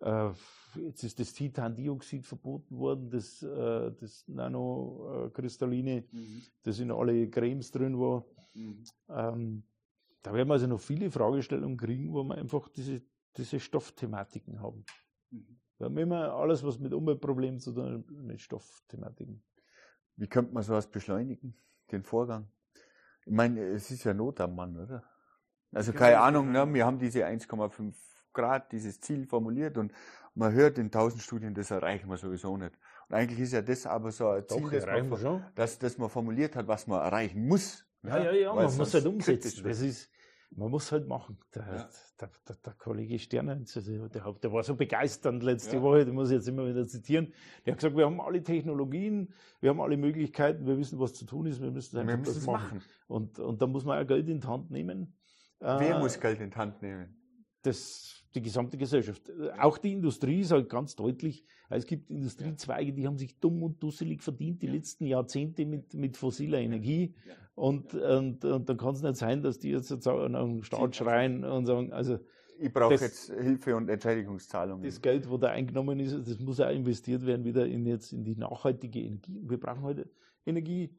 Äh, jetzt ist das Titandioxid verboten worden, das, äh, das Nanokristalline, das in alle Cremes drin war. Ähm, da werden wir also noch viele Fragestellungen kriegen, wo wir einfach diese, diese Stoffthematiken haben. Wir haben immer alles, was mit Umweltproblemen zu tun hat, mit Stoffthematiken. wie könnte man sowas beschleunigen, den Vorgang? Ich meine, es ist ja Not am Mann, oder? Also keine Ahnung, ne? wir haben diese 1,5 Grad, dieses Ziel formuliert und man hört in tausend Studien, das erreichen wir sowieso nicht. Und eigentlich ist ja das aber so ein Ziel, das man, wir schon. dass, dass man formuliert hat, was man erreichen muss. Ja, ja, ja, Weil man muss halt umsetzen. Das ist, man muss halt machen. Der, Ja. der, der, der Kollege Sterner, also der, der war so begeisternd letzte Ja. Woche, den muss ich jetzt immer wieder zitieren. Der hat gesagt, wir haben alle Technologien, wir haben alle Möglichkeiten, wir wissen, was zu tun ist, wir müssen einfach Wir müssen das machen. machen. Und, und da muss man auch Geld in die Hand nehmen. Wer Äh, muss Geld in die Hand nehmen? das, die gesamte Gesellschaft. Auch die Industrie sagt ganz deutlich, es gibt Industriezweige, die haben sich dumm und dusselig verdient die letzten Jahrzehnte mit, mit fossiler Energie. Und, und, und dann kann es nicht sein, dass die jetzt sozusagen dem Staat schreien und sagen, also Ich brauche jetzt Hilfe und Entschädigungszahlungen. das Geld, wo da eingenommen ist, das muss auch investiert werden wieder in jetzt in die nachhaltige Energie. Wir brauchen heute Energie.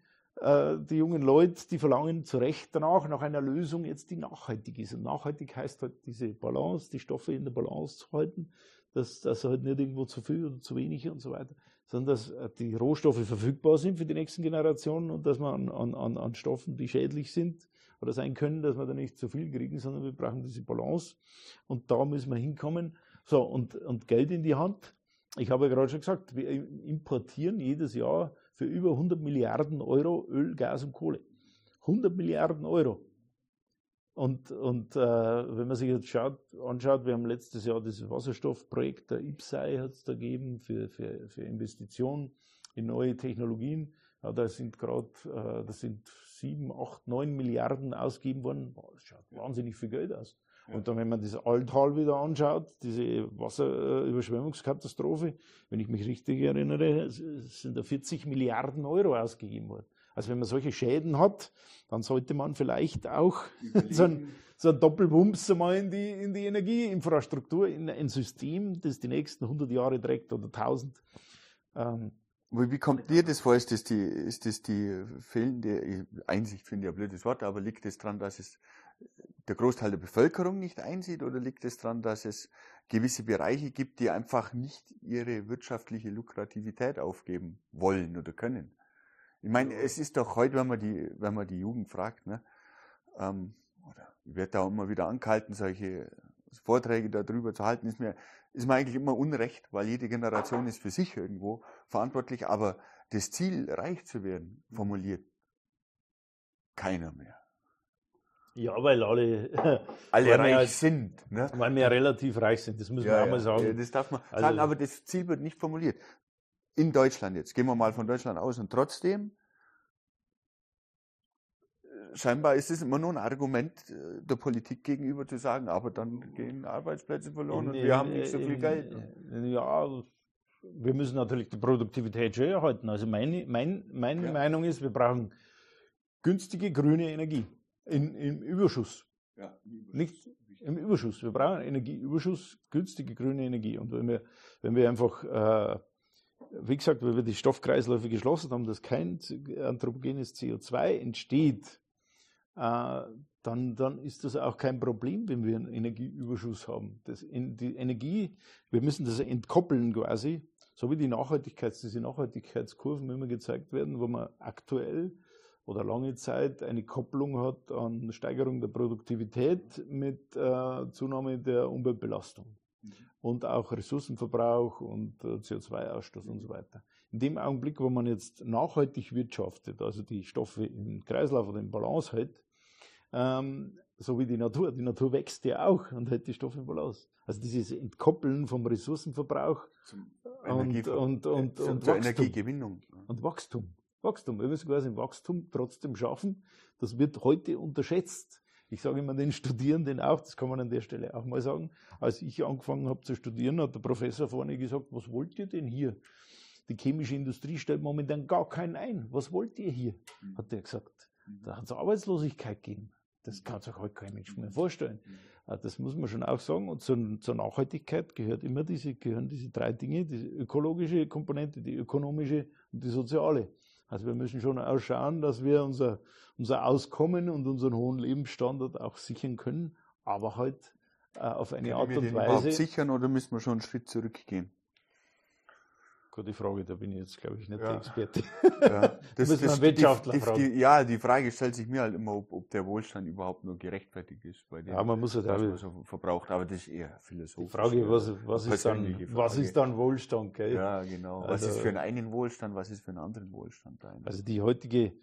Äh, Die jungen Leute, die verlangen zu Recht danach, nach einer Lösung jetzt, die nachhaltig ist. Und nachhaltig heißt halt diese Balance, die Stoffe in der Balance zu halten, dass, dass halt nicht irgendwo zu viel oder zu wenig und so weiter, sondern dass äh, die Rohstoffe verfügbar sind für die nächsten Generationen und dass man an, an, an, Stoffen, die schädlich sind oder sein können, dass wir da nicht zu viel kriegen, sondern wir brauchen diese Balance. Und da müssen wir hinkommen. So, und, und Geld in die Hand. Ich habe ja gerade schon gesagt, wir importieren jedes Jahr für über 100 Milliarden Euro Öl, Gas und Kohle. 100 Milliarden Euro. Und, und äh, wenn man sich jetzt schaut, anschaut, wir haben letztes Jahr das Wasserstoffprojekt der IPSAI hat es da gegeben für, für, für Investitionen in neue Technologien. Ja, da sind gerade, äh, das sind sieben, acht, neun Milliarden ausgegeben worden. Das schaut wahnsinnig viel Geld aus. Und dann, wenn man das Alltal wieder anschaut, diese Wasserüberschwemmungskatastrophe, wenn ich mich richtig erinnere, sind da 40 Milliarden Euro ausgegeben worden. Also wenn man solche Schäden hat, dann sollte man vielleicht auch so ein, so ein Doppelwumms mal in die, in die Energieinfrastruktur, in ein System, das die nächsten 100 Jahre trägt oder 1000. Ähm, Wie, kommt dir das vor? Ist das die, ist das die fehlende Einsicht, finde ich ein blödes Wort, aber liegt es daran, dass es der Großteil der Bevölkerung nicht einsieht oder liegt es daran, dass es gewisse Bereiche gibt, die einfach nicht ihre wirtschaftliche Lukrativität aufgeben wollen oder können? Ich meine, es ist doch heute, wenn man die, wenn man die Jugend fragt, ne, ähm, oder wird da immer wieder angehalten, solche Vorträge darüber zu halten, ist mir, ist mir eigentlich immer unrecht, weil jede Generation ist für sich irgendwo verantwortlich, aber das Ziel, reich zu werden, formuliert keiner mehr. Ja, weil alle, alle weil reich wir, sind. Ne? Weil wir relativ reich sind, das muss ja, man auch ja, mal sagen. Das darf man Also- sagen, aber das Ziel wird nicht formuliert. In Deutschland jetzt, gehen wir mal von Deutschland aus und trotzdem, äh, scheinbar ist es immer nur ein Argument äh, der Politik gegenüber zu sagen, aber dann gehen Arbeitsplätze verloren und In- wir haben in- nicht so viel in- Geld. Ja, wir müssen natürlich die Produktivität schon erhalten. Also meine, mein, meine Ja. Meinung ist, wir brauchen günstige grüne Energie in, im Überschuss. Ja, Nicht im Überschuss. Wir brauchen Energieüberschuss, günstige grüne Energie. Und wenn wir, wenn wir einfach, äh, wie gesagt, wenn wir die Stoffkreisläufe geschlossen haben, dass kein anthropogenes CO2 entsteht, äh, dann, dann ist das auch kein Problem, wenn wir einen Energieüberschuss haben. Das, in, die Energie, wir müssen das entkoppeln quasi, so wie die Nachhaltigkeits, diese Nachhaltigkeitskurven immer gezeigt werden, wo man aktuell oder lange Zeit eine Kopplung hat an Steigerung der Produktivität mit äh, Zunahme der Umweltbelastung und auch Ressourcenverbrauch und äh, CO2-Ausstoß und so weiter. In dem Augenblick, wo man jetzt nachhaltig wirtschaftet, also die Stoffe im Kreislauf oder in Balance hält, ähm, so wie die Natur, die Natur wächst ja auch und hält die Stoffe in Balance. Also dieses Entkoppeln vom Ressourcenverbrauch und, und, und, und zur Wachstum. Energiegewinnung. Und Wachstum. Wachstum. Wir müssen quasi Wachstum trotzdem schaffen. Das wird heute unterschätzt. Ich sage immer den Studierenden auch, das kann man an der Stelle auch mal sagen. Als ich angefangen habe zu studieren, hat der Professor vorne gesagt, was wollt ihr denn hier? Die chemische Industrie stellt momentan gar keinen ein. Was wollt ihr hier? Mhm. Hat er gesagt. Da hat es Arbeitslosigkeit gegeben. Das kann sich heute kein Mensch mehr vorstellen. Äh, Das muss man schon auch sagen. Und zur, zur Nachhaltigkeit gehört immer diese, gehören diese drei Dinge, die ökologische Komponente, die ökonomische und die soziale. Also wir müssen schon auch schauen, dass wir unser, unser Auskommen und unseren hohen Lebensstandard auch sichern können, aber halt äh, auf eine Art und den überhaupt Weise. sichern oder müssen wir schon einen Schritt zurückgehen? Gute Frage, da bin ich jetzt, glaube ich, nicht Ja. der Experte. Ja, müssen wir einen Wirtschaftler die, die, fragen. die, ja, die Frage stellt sich mir halt immer, ob, ob der Wohlstand überhaupt nur gerechtfertigt ist, bei dem, Ja, man muss halt was man so verbraucht. Aber das ist eher Die philosophisch. Frage, was, was, ist dann, persönliche was Frage. ist dann Wohlstand? Gell? Ja, genau. was Also- ist für einen Wohlstand, was ist für einen anderen Wohlstand da? Also die heutige,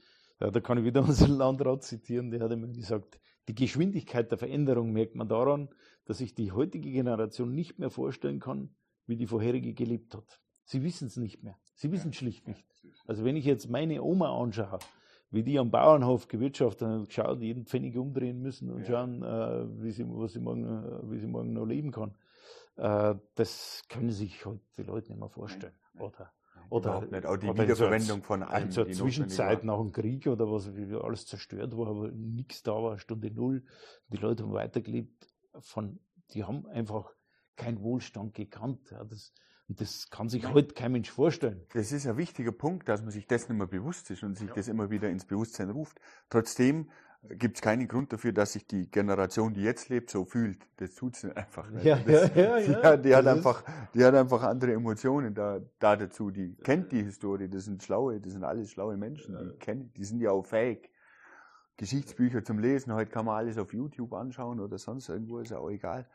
ja, da kann ich wieder unseren Landrat zitieren, der hat immer gesagt, die Geschwindigkeit der Veränderung merkt man daran, dass sich die heutige Generation nicht mehr vorstellen kann, wie die vorherige gelebt hat. Sie wissen es nicht mehr. Sie wissen es schlicht nicht. Also wenn ich jetzt meine Oma anschaue, wie die am Bauernhof gewirtschaftet haben und geschaut, jeden Pfennig umdrehen müssen und schauen, äh, wie, sie, was sie morgen, äh, wie sie morgen noch leben kann, äh, das können sich heute die Leute nicht mehr vorstellen. Oder oder- nicht. Auch die oder so Wiederverwendung einer- von allem. in zur die Zwischenzeit nach dem Krieg oder was, wie alles zerstört war, aber nichts da war, Stunde Null. Die Leute haben weitergelebt. Von, die haben einfach keinen Wohlstand gekannt. Ja, das, und das kann sich heute kein Mensch vorstellen. Das ist ein wichtiger Punkt, dass man sich dessen immer bewusst ist und sich das immer wieder ins Bewusstsein ruft. Trotzdem gibt es keinen Grund dafür, dass sich die Generation, die jetzt lebt, so fühlt. Das tut sie einfach nicht. Ja, das, ja, ja, die, ja. hat, die, hat einfach, die hat einfach andere Emotionen da, da dazu. Die kennt die Historie, das sind schlaue, das sind alles schlaue Menschen, die kennen, die sind ja auch fähig. Geschichtsbücher zum Lesen, heute kann man alles auf YouTube anschauen oder sonst irgendwo, ist ja auch egal.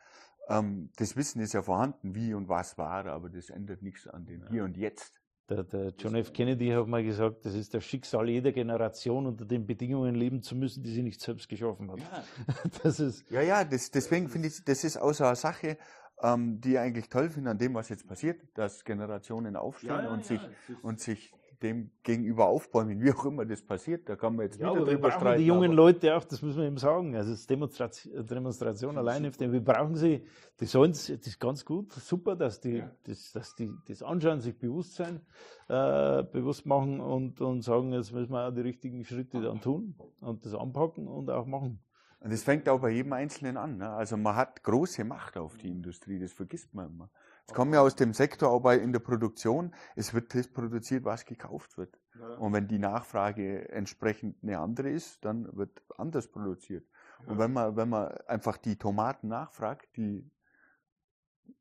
Ähm, das Wissen ist ja vorhanden, wie und was war, aber das ändert nichts an dem Hier und Jetzt. Der, der John F. Kennedy hat mal gesagt, das ist das Schicksal jeder Generation, unter den Bedingungen leben zu müssen, die sie nicht selbst geschaffen hat. Das ist, Ja, ja, das, deswegen finde ich, das ist auch so eine Sache, ähm, die ich eigentlich toll finde an dem, was jetzt passiert, dass Generationen aufstehen und, sich, und sich dem gegenüber aufbäumen, wie auch immer das passiert. Da kann man jetzt Ja, wieder drüber streiten. die jungen Leute auch, das müssen wir eben sagen. Also das Demonstration, Demonstration alleine, wir brauchen sie, die sollen das ist ganz gut, super, dass die, Ja. das, dass die das anschauen, sich bewusst sein, äh, bewusst machen und, und sagen, jetzt müssen wir auch die richtigen Schritte dann tun und das anpacken und auch machen. Und das fängt auch bei jedem Einzelnen an. Ne? Also man hat große Macht auf die Industrie, das vergisst man immer. Es kommt ja aus dem Sektor, auch bei, in der Produktion, es wird das produziert, was gekauft wird. Und wenn die Nachfrage entsprechend eine andere ist, dann wird anders produziert. Und wenn man, wenn man einfach die Tomaten nachfragt, die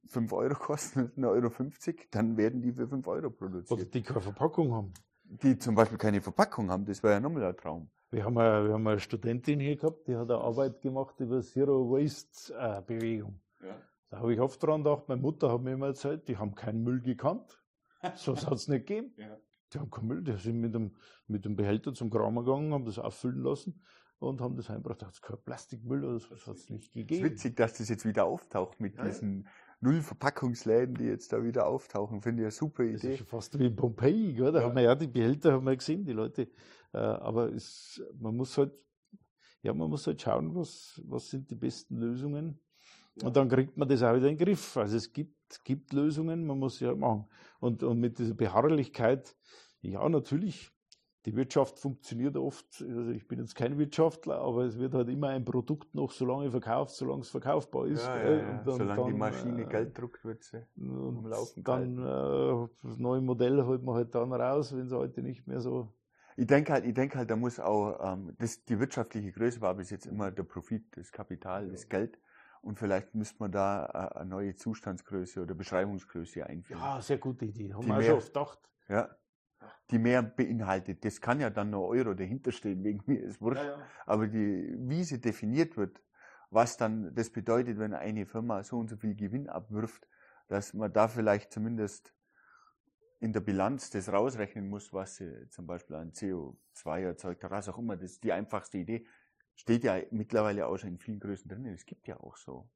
5 Euro kosten, 1,50 Euro, dann werden die für 5 Euro Oder produziert. die keine Verpackung haben. die zum Beispiel keine Verpackung haben, das wäre ja nochmal ein Traum. Wir haben, eine, wir haben eine Studentin hier gehabt, die hat eine Arbeit gemacht über Zero Waste äh, Bewegung. Ja. Da habe ich oft dran gedacht, meine Mutter hat mir immer erzählt, die haben keinen Müll gekannt. So hat es nicht gegeben. Ja. Die haben keinen Müll, die sind mit dem, mit dem Behälter zum Kramer gegangen, haben das auffüllen lassen und haben das heimgebracht. Da hat es kein Plastikmüll oder so, das hat es nicht gegeben. Es ist witzig, dass das jetzt wieder auftaucht mit ja, diesen Null-Verpackungsläden, die jetzt da wieder auftauchen. Finde ich eine super Idee. Das ist schon fast wie in Pompeji, gell? da ja. haben wir ja die Behälter haben wir gesehen, die Leute. Äh, aber es, man muss halt, ja, man muss halt schauen, was, was sind die besten Lösungen. Ja. Und dann kriegt man das auch wieder in den Griff. Also es gibt, gibt Lösungen, man muss ja machen. Und, und mit dieser Beharrlichkeit, ja, natürlich, die Wirtschaft funktioniert oft, also ich bin jetzt kein Wirtschaftler, aber es wird halt immer ein Produkt noch so lange verkauft, solange es verkaufbar ist. Ja, ja, ja. Dann, solange dann, die Maschine äh, Geld druckt, wird sie umlaufen. Dann äh, das neue Modell holt man halt dann raus, wenn es heute nicht mehr so. Ich denke halt, ich denke halt, da muss auch, ähm, das, die wirtschaftliche Größe war bis jetzt immer der Profit, das Kapital, das Geld. Und vielleicht müsste man da äh, eine neue Zustandsgröße oder Beschreibungsgröße einführen. Ja, sehr gute Idee. Haben wir auch schon oft gedacht. Ja, die mehr beinhaltet. Das kann ja dann noch Euro dahinter stehen, wegen mir ist wurscht. Ja, ja. Aber die, wie sie definiert wird, was dann das bedeutet, wenn eine Firma so und so viel Gewinn abwirft, dass man da vielleicht zumindest in der Bilanz das rausrechnen muss, was sie zum Beispiel an CO2 erzeugt, was auch immer, das ist die einfachste Idee. Steht ja mittlerweile auch schon in vielen Größen drin. Es gibt ja auch so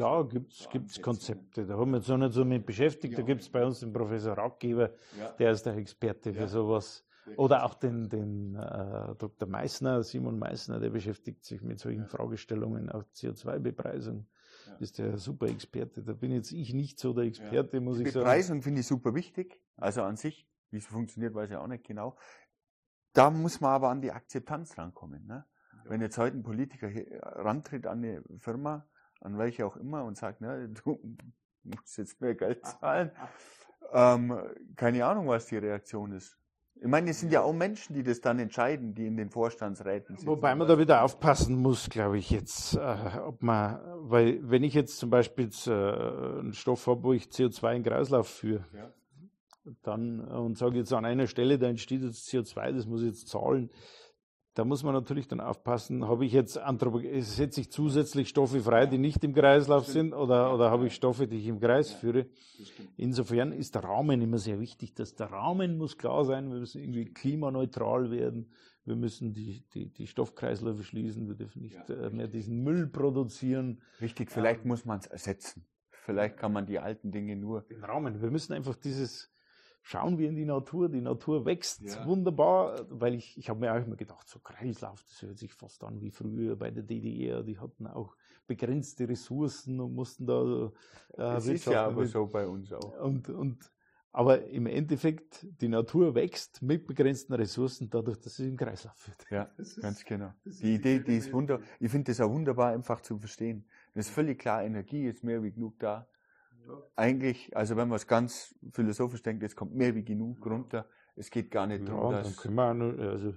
ja, gibt es Konzepte. Da haben wir uns noch nicht so mit beschäftigt. Ja. Da gibt es bei uns den Professor Rackgeber, ja. der ist der Experte für ja. sowas. Oder auch den, den äh, Dr. Meissner, Simon Meissner, der beschäftigt sich mit solchen Fragestellungen, auch CO2-Bepreisung. Ist der super Experte. Da bin jetzt ich nicht so der Experte, muss Die ich sagen. Bepreisung finde ich super wichtig. Also an sich, wie es funktioniert, weiß ich auch nicht genau. Da muss man aber an die Akzeptanz rankommen. Ne? Wenn jetzt heute ein Politiker rantritt an eine Firma, an welche auch immer, und sagt, ne, du musst jetzt mehr Geld zahlen. Ähm, keine Ahnung, was die Reaktion ist. Ich meine, es sind ja auch Menschen, die das dann entscheiden, die in den Vorstandsräten sind. Wobei man da wieder aufpassen muss, glaube ich jetzt, äh, ob man, weil wenn ich jetzt zum Beispiel jetzt, äh, einen Stoff habe, wo ich CO2 in Kreislauf führe, ja. dann äh, und sage jetzt an einer Stelle, da entsteht jetzt CO2, das muss ich jetzt zahlen, da muss man natürlich dann aufpassen, habe ich jetzt Anthropo setze ich zusätzlich Stoffe frei, die nicht im Kreislauf sind, oder, oder habe ich Stoffe, die ich im Kreis führe? Insofern ist der Rahmen immer sehr wichtig. Dass der Rahmen muss klar sein, wir müssen irgendwie klimaneutral werden, wir müssen die, die, die Stoffkreisläufe schließen, wir dürfen nicht äh, mehr diesen Müll produzieren. Richtig, vielleicht ähm, muss man es ersetzen. Vielleicht kann man die alten Dinge nur. Den Rahmen. Wir müssen einfach dieses, schauen wir in die Natur, die Natur wächst ja. wunderbar, weil ich, ich habe mir auch immer gedacht, so Kreislauf, das hört sich fast an wie früher bei der DDR, die hatten auch begrenzte Ressourcen und mussten da äh, Das ist ja aber so bei uns auch. Und, und, aber im Endeffekt, die Natur wächst mit begrenzten Ressourcen dadurch, dass sie im Kreislauf wird. Ja, ist, ganz genau. Die Idee, die ist wunderbar. Ich finde das auch wunderbar einfach zu verstehen. Das ist völlig klar, Energie ist mehr wie genug da eigentlich, also wenn man es ganz philosophisch denkt, es kommt mehr wie genug runter. Es geht gar nicht darum, dass, also,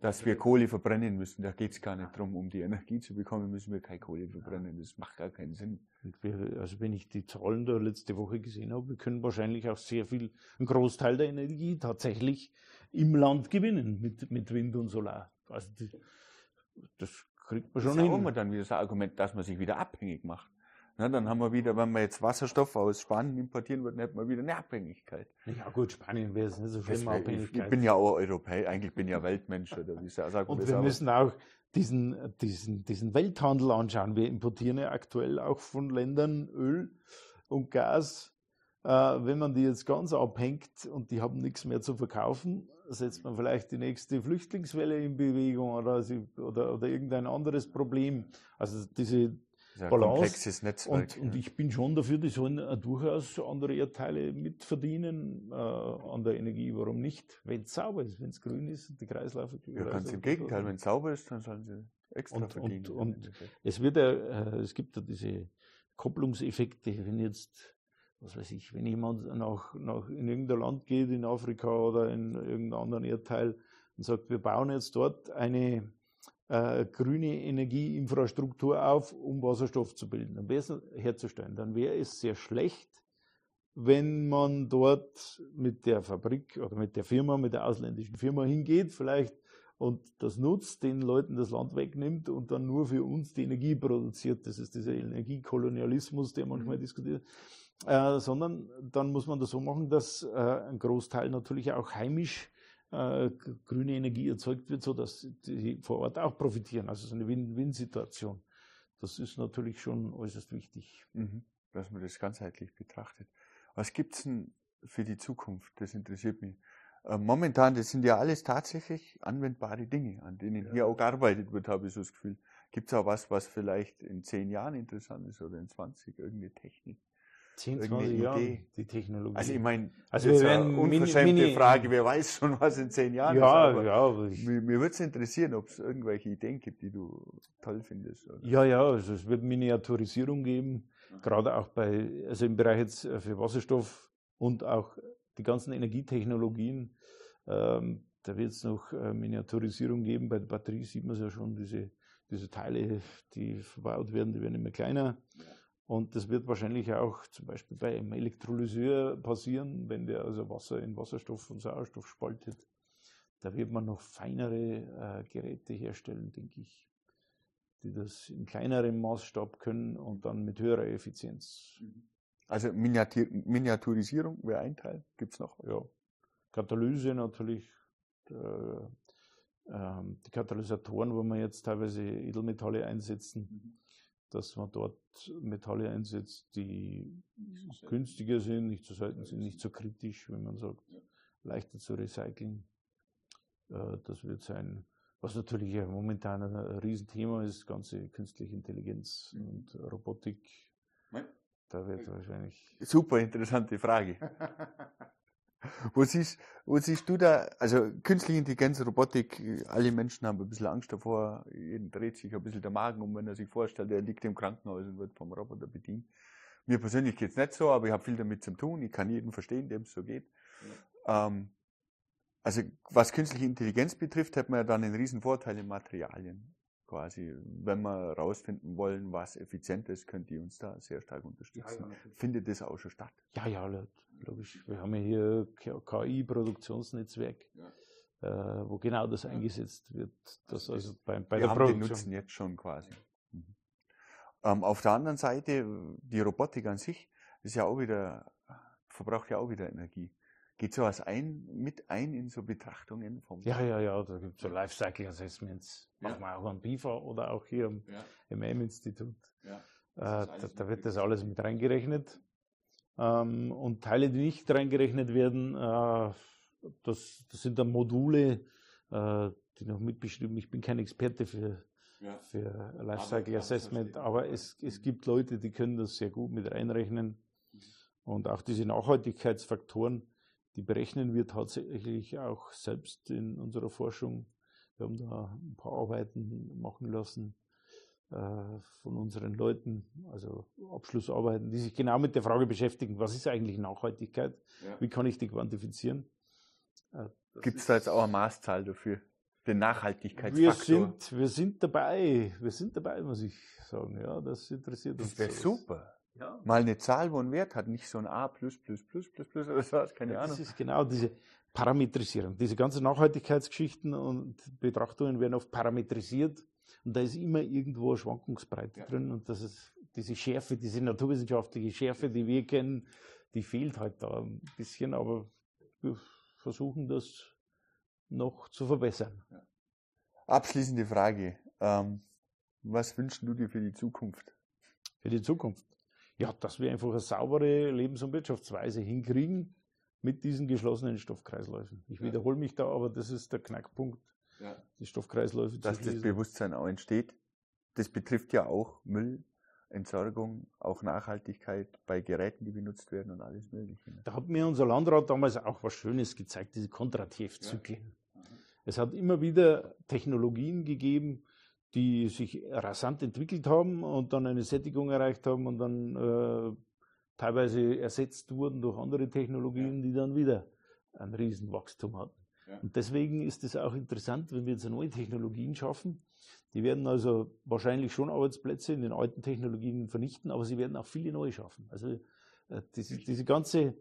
dass wir Kohle verbrennen müssen. Da geht es gar nicht darum, um die Energie zu bekommen, müssen wir keine Kohle verbrennen. Das macht gar keinen Sinn. Wir, also wenn ich die Zahlen da letzte Woche gesehen habe, wir können wahrscheinlich auch sehr viel, einen Großteil der Energie tatsächlich im Land gewinnen mit, mit Wind und Solar. Also das, das kriegt man schon das hin. Das dann wieder das Argument, dass man sich wieder abhängig macht. Na, dann haben wir wieder, wenn wir jetzt Wasserstoff aus Spanien importieren würden, hätten wir wieder eine Abhängigkeit. Ja gut, Spanien wäre es nicht so schlimm, Abhängigkeit. Ich bin ja auch Europäer, eigentlich bin ich ja Weltmensch, oder wie sagen Und wir müssen auch diesen, diesen, diesen Welthandel anschauen. Wir importieren ja aktuell auch von Ländern Öl und Gas. Äh, wenn man die jetzt ganz abhängt und die haben nichts mehr zu verkaufen, setzt man vielleicht die nächste Flüchtlingswelle in Bewegung oder, sie, oder, oder irgendein anderes Problem. Also diese ja Balance. Netzwerk. Und, und, ich bin schon dafür, die sollen äh, durchaus andere Erdteile mitverdienen äh, an der Energie. Warum nicht? Wenn es sauber ist, wenn es grün ist, die Kreisläufe. Ja, ganz im Gegenteil, wenn es sauber ist, dann sollen sie extra und, verdienen. Und, und es wird ja, äh, es gibt ja diese Kopplungseffekte, wenn jetzt was weiß ich, wenn jemand nach, nach in irgendein Land geht, in Afrika oder in irgendeinem anderen Erdteil und sagt, wir bauen jetzt dort eine äh, grüne Energieinfrastruktur auf, um Wasserstoff zu bilden, am besten herzustellen. Dann wäre es sehr schlecht, wenn man dort mit der Fabrik oder mit der Firma, mit der ausländischen Firma hingeht, vielleicht und das nutzt, den Leuten das Land wegnimmt und dann nur für uns die Energie produziert. Das ist dieser Energiekolonialismus, der manchmal mhm. diskutiert. Äh, sondern dann muss man das so machen, dass äh, ein Großteil natürlich auch heimisch äh, grüne Energie erzeugt wird, sodass die vor Ort auch profitieren. Also so eine Win-Win-Situation. Das ist natürlich schon äußerst wichtig. Mhm. Dass man das ganzheitlich betrachtet. Was gibt's denn für die Zukunft? Das interessiert mich. Äh, momentan, das sind ja alles tatsächlich anwendbare Dinge, an denen ja. hier auch gearbeitet wird, habe ich so das Gefühl. Gibt es auch was, was vielleicht in zehn Jahren interessant ist oder in 20, irgendeine Technik? 10, 20 Jahre, die Technologie. Also ich meine, also wir werden eine unverschämte Mini, Frage, wer weiß schon, was in zehn Jahren ja, ist. Aber ja, aber ich, mir, mir würde es interessieren, ob es irgendwelche Ideen gibt, die du toll findest. Oder? Ja, ja, also es wird Miniaturisierung geben, mhm. gerade auch bei, also im Bereich jetzt äh, für Wasserstoff und auch die ganzen Energietechnologien. Ähm, da wird es noch äh, Miniaturisierung geben. Bei der Batterie sieht man es ja schon, diese, diese Teile, die verbaut werden, die werden immer kleiner. Ja. Und das wird wahrscheinlich auch zum Beispiel bei einem Elektrolyseur passieren, wenn der also Wasser in Wasserstoff und Sauerstoff spaltet. Da wird man noch feinere äh, Geräte herstellen, denke ich, die das in kleinerem Maßstab können und dann mit höherer Effizienz. Also Miniatur Miniaturisierung wäre ein Teil, gibt es noch? Ja. Katalyse natürlich. Äh, äh, die Katalysatoren, wo wir jetzt teilweise Edelmetalle einsetzen. Mhm dass man dort Metalle einsetzt, die günstiger sind, nicht so selten sind, nicht so kritisch, wenn man sagt, leichter zu recyceln. Äh, das wird sein. Was natürlich momentan ein Riesenthema ist, ganze künstliche Intelligenz mhm. und Robotik. Da wird wahrscheinlich. Super interessante Frage. Wo siehst, wo siehst du da, also künstliche Intelligenz, Robotik, alle Menschen haben ein bisschen Angst davor, jeden dreht sich ein bisschen der Magen um, wenn er sich vorstellt, er liegt im Krankenhaus und wird vom Roboter bedient. Mir persönlich geht's nicht so, aber ich habe viel damit zu tun, ich kann jeden verstehen, dem es so geht. Ja. Ähm, also was künstliche Intelligenz betrifft, hat man ja dann einen riesen Vorteil in Materialien quasi. Wenn wir herausfinden wollen, was effizient ist, könnt ihr uns da sehr stark unterstützen. Ja, Findet das auch schon statt? Ja, ja, logisch. Wir haben ja hier KI-Produktionsnetzwerk, ja. äh, wo genau das eingesetzt wird. Das also, also bei, bei wir der haben Produktion. Den Nutzen jetzt schon quasi. Mhm. Ähm, auf der anderen Seite, die Robotik an sich ist ja auch wieder, verbraucht ja auch wieder Energie. Geht sowas ein, mit ein in so Betrachtungen vom? Ja, ja, ja, da gibt es so Lifecycle Assessments. Ja. Machen wir auch am BIFA oder auch hier am ja. MM-Institut. Ja. Äh, da, da, wird das alles mit reingerechnet. Ähm, und Teile, die nicht reingerechnet werden, äh, das, das sind dann Module, äh, die noch mitbeschrieben. Ich bin kein Experte für, ja. für Lifecycle Assessment, aber es, es gibt Leute, die können das sehr gut mit reinrechnen. Mhm. Und auch diese Nachhaltigkeitsfaktoren, die berechnen wir tatsächlich auch selbst in unserer Forschung. Wir haben da ein paar Arbeiten machen lassen äh, von unseren Leuten, also Abschlussarbeiten, die sich genau mit der Frage beschäftigen, was ist eigentlich Nachhaltigkeit? Ja. Wie kann ich die quantifizieren? Äh, Gibt es da jetzt auch eine Maßzahl dafür? Den Nachhaltigkeitsfaktor? Wir sind, wir sind dabei, wir sind dabei, muss ich sagen. Ja, das interessiert uns. Das wäre super. Ja. Mal eine Zahl, wo einen Wert hat, nicht so ein A plus plus plus plus plus oder was, keine ja, Ahnung. Das ist genau diese Parametrisierung. Diese ganzen Nachhaltigkeitsgeschichten und Betrachtungen werden oft parametrisiert und da ist immer irgendwo eine Schwankungsbreite ja. drin und das ist diese Schärfe, diese naturwissenschaftliche Schärfe, die wir kennen, die fehlt halt da ein bisschen, aber wir versuchen das noch zu verbessern. Abschließende Frage. Ähm, was wünschst du dir für die Zukunft? Für die Zukunft? Ja, dass wir einfach eine saubere Lebens- und Wirtschaftsweise hinkriegen mit diesen geschlossenen Stoffkreisläufen. Ich wiederhole mich da, aber das ist der Knackpunkt, ja. die Stoffkreisläufe Dass das Bewusstsein auch entsteht. Das betrifft ja auch Müll, Entsorgung, auch Nachhaltigkeit bei Geräten, die benutzt werden und alles Mögliche. Da hat mir unser Landrat damals auch was Schönes gezeigt, diese Kontratiev-Zyklen. Ja. Es hat immer wieder Technologien gegeben, die sich rasant entwickelt haben und dann eine Sättigung erreicht haben und dann äh, teilweise ersetzt wurden durch andere Technologien, die dann wieder ein Riesenwachstum hatten. Ja. Und deswegen ist es auch interessant, wenn wir jetzt neue Technologien schaffen. Die werden also wahrscheinlich schon Arbeitsplätze in den alten Technologien vernichten, aber sie werden auch viele neue schaffen. Also Äh, diese, diese ganze,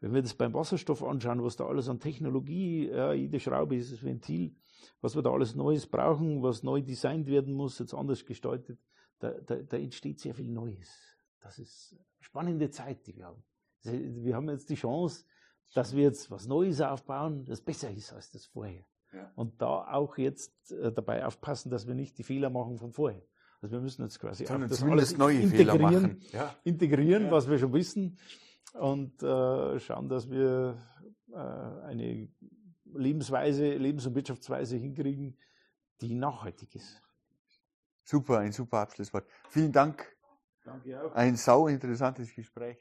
wenn wir das beim Wasserstoff anschauen, was da alles an Technologie, ja, jede Schraube ist das Ventil, was wir da alles Neues brauchen, was neu designt werden muss, jetzt anders gestaltet, da, da, da entsteht sehr viel Neues. Das ist eine spannende Zeit, die wir haben. Wir haben jetzt die Chance, dass wir jetzt was Neues aufbauen, das besser ist als das vorher. Ja. Und da auch jetzt äh, dabei aufpassen, dass wir nicht die Fehler machen von vorher. Also wir müssen jetzt quasi auch das alles neue Fehler machen. Ja. integrieren, ja. was wir schon wissen und äh, schauen, dass wir äh, eine Lebensweise, Lebens- und Wirtschaftsweise hinkriegen, die nachhaltig ist. Super, ein super Abschlusswort. Vielen Dank. Danke auch. Ein sau interessantes Gespräch.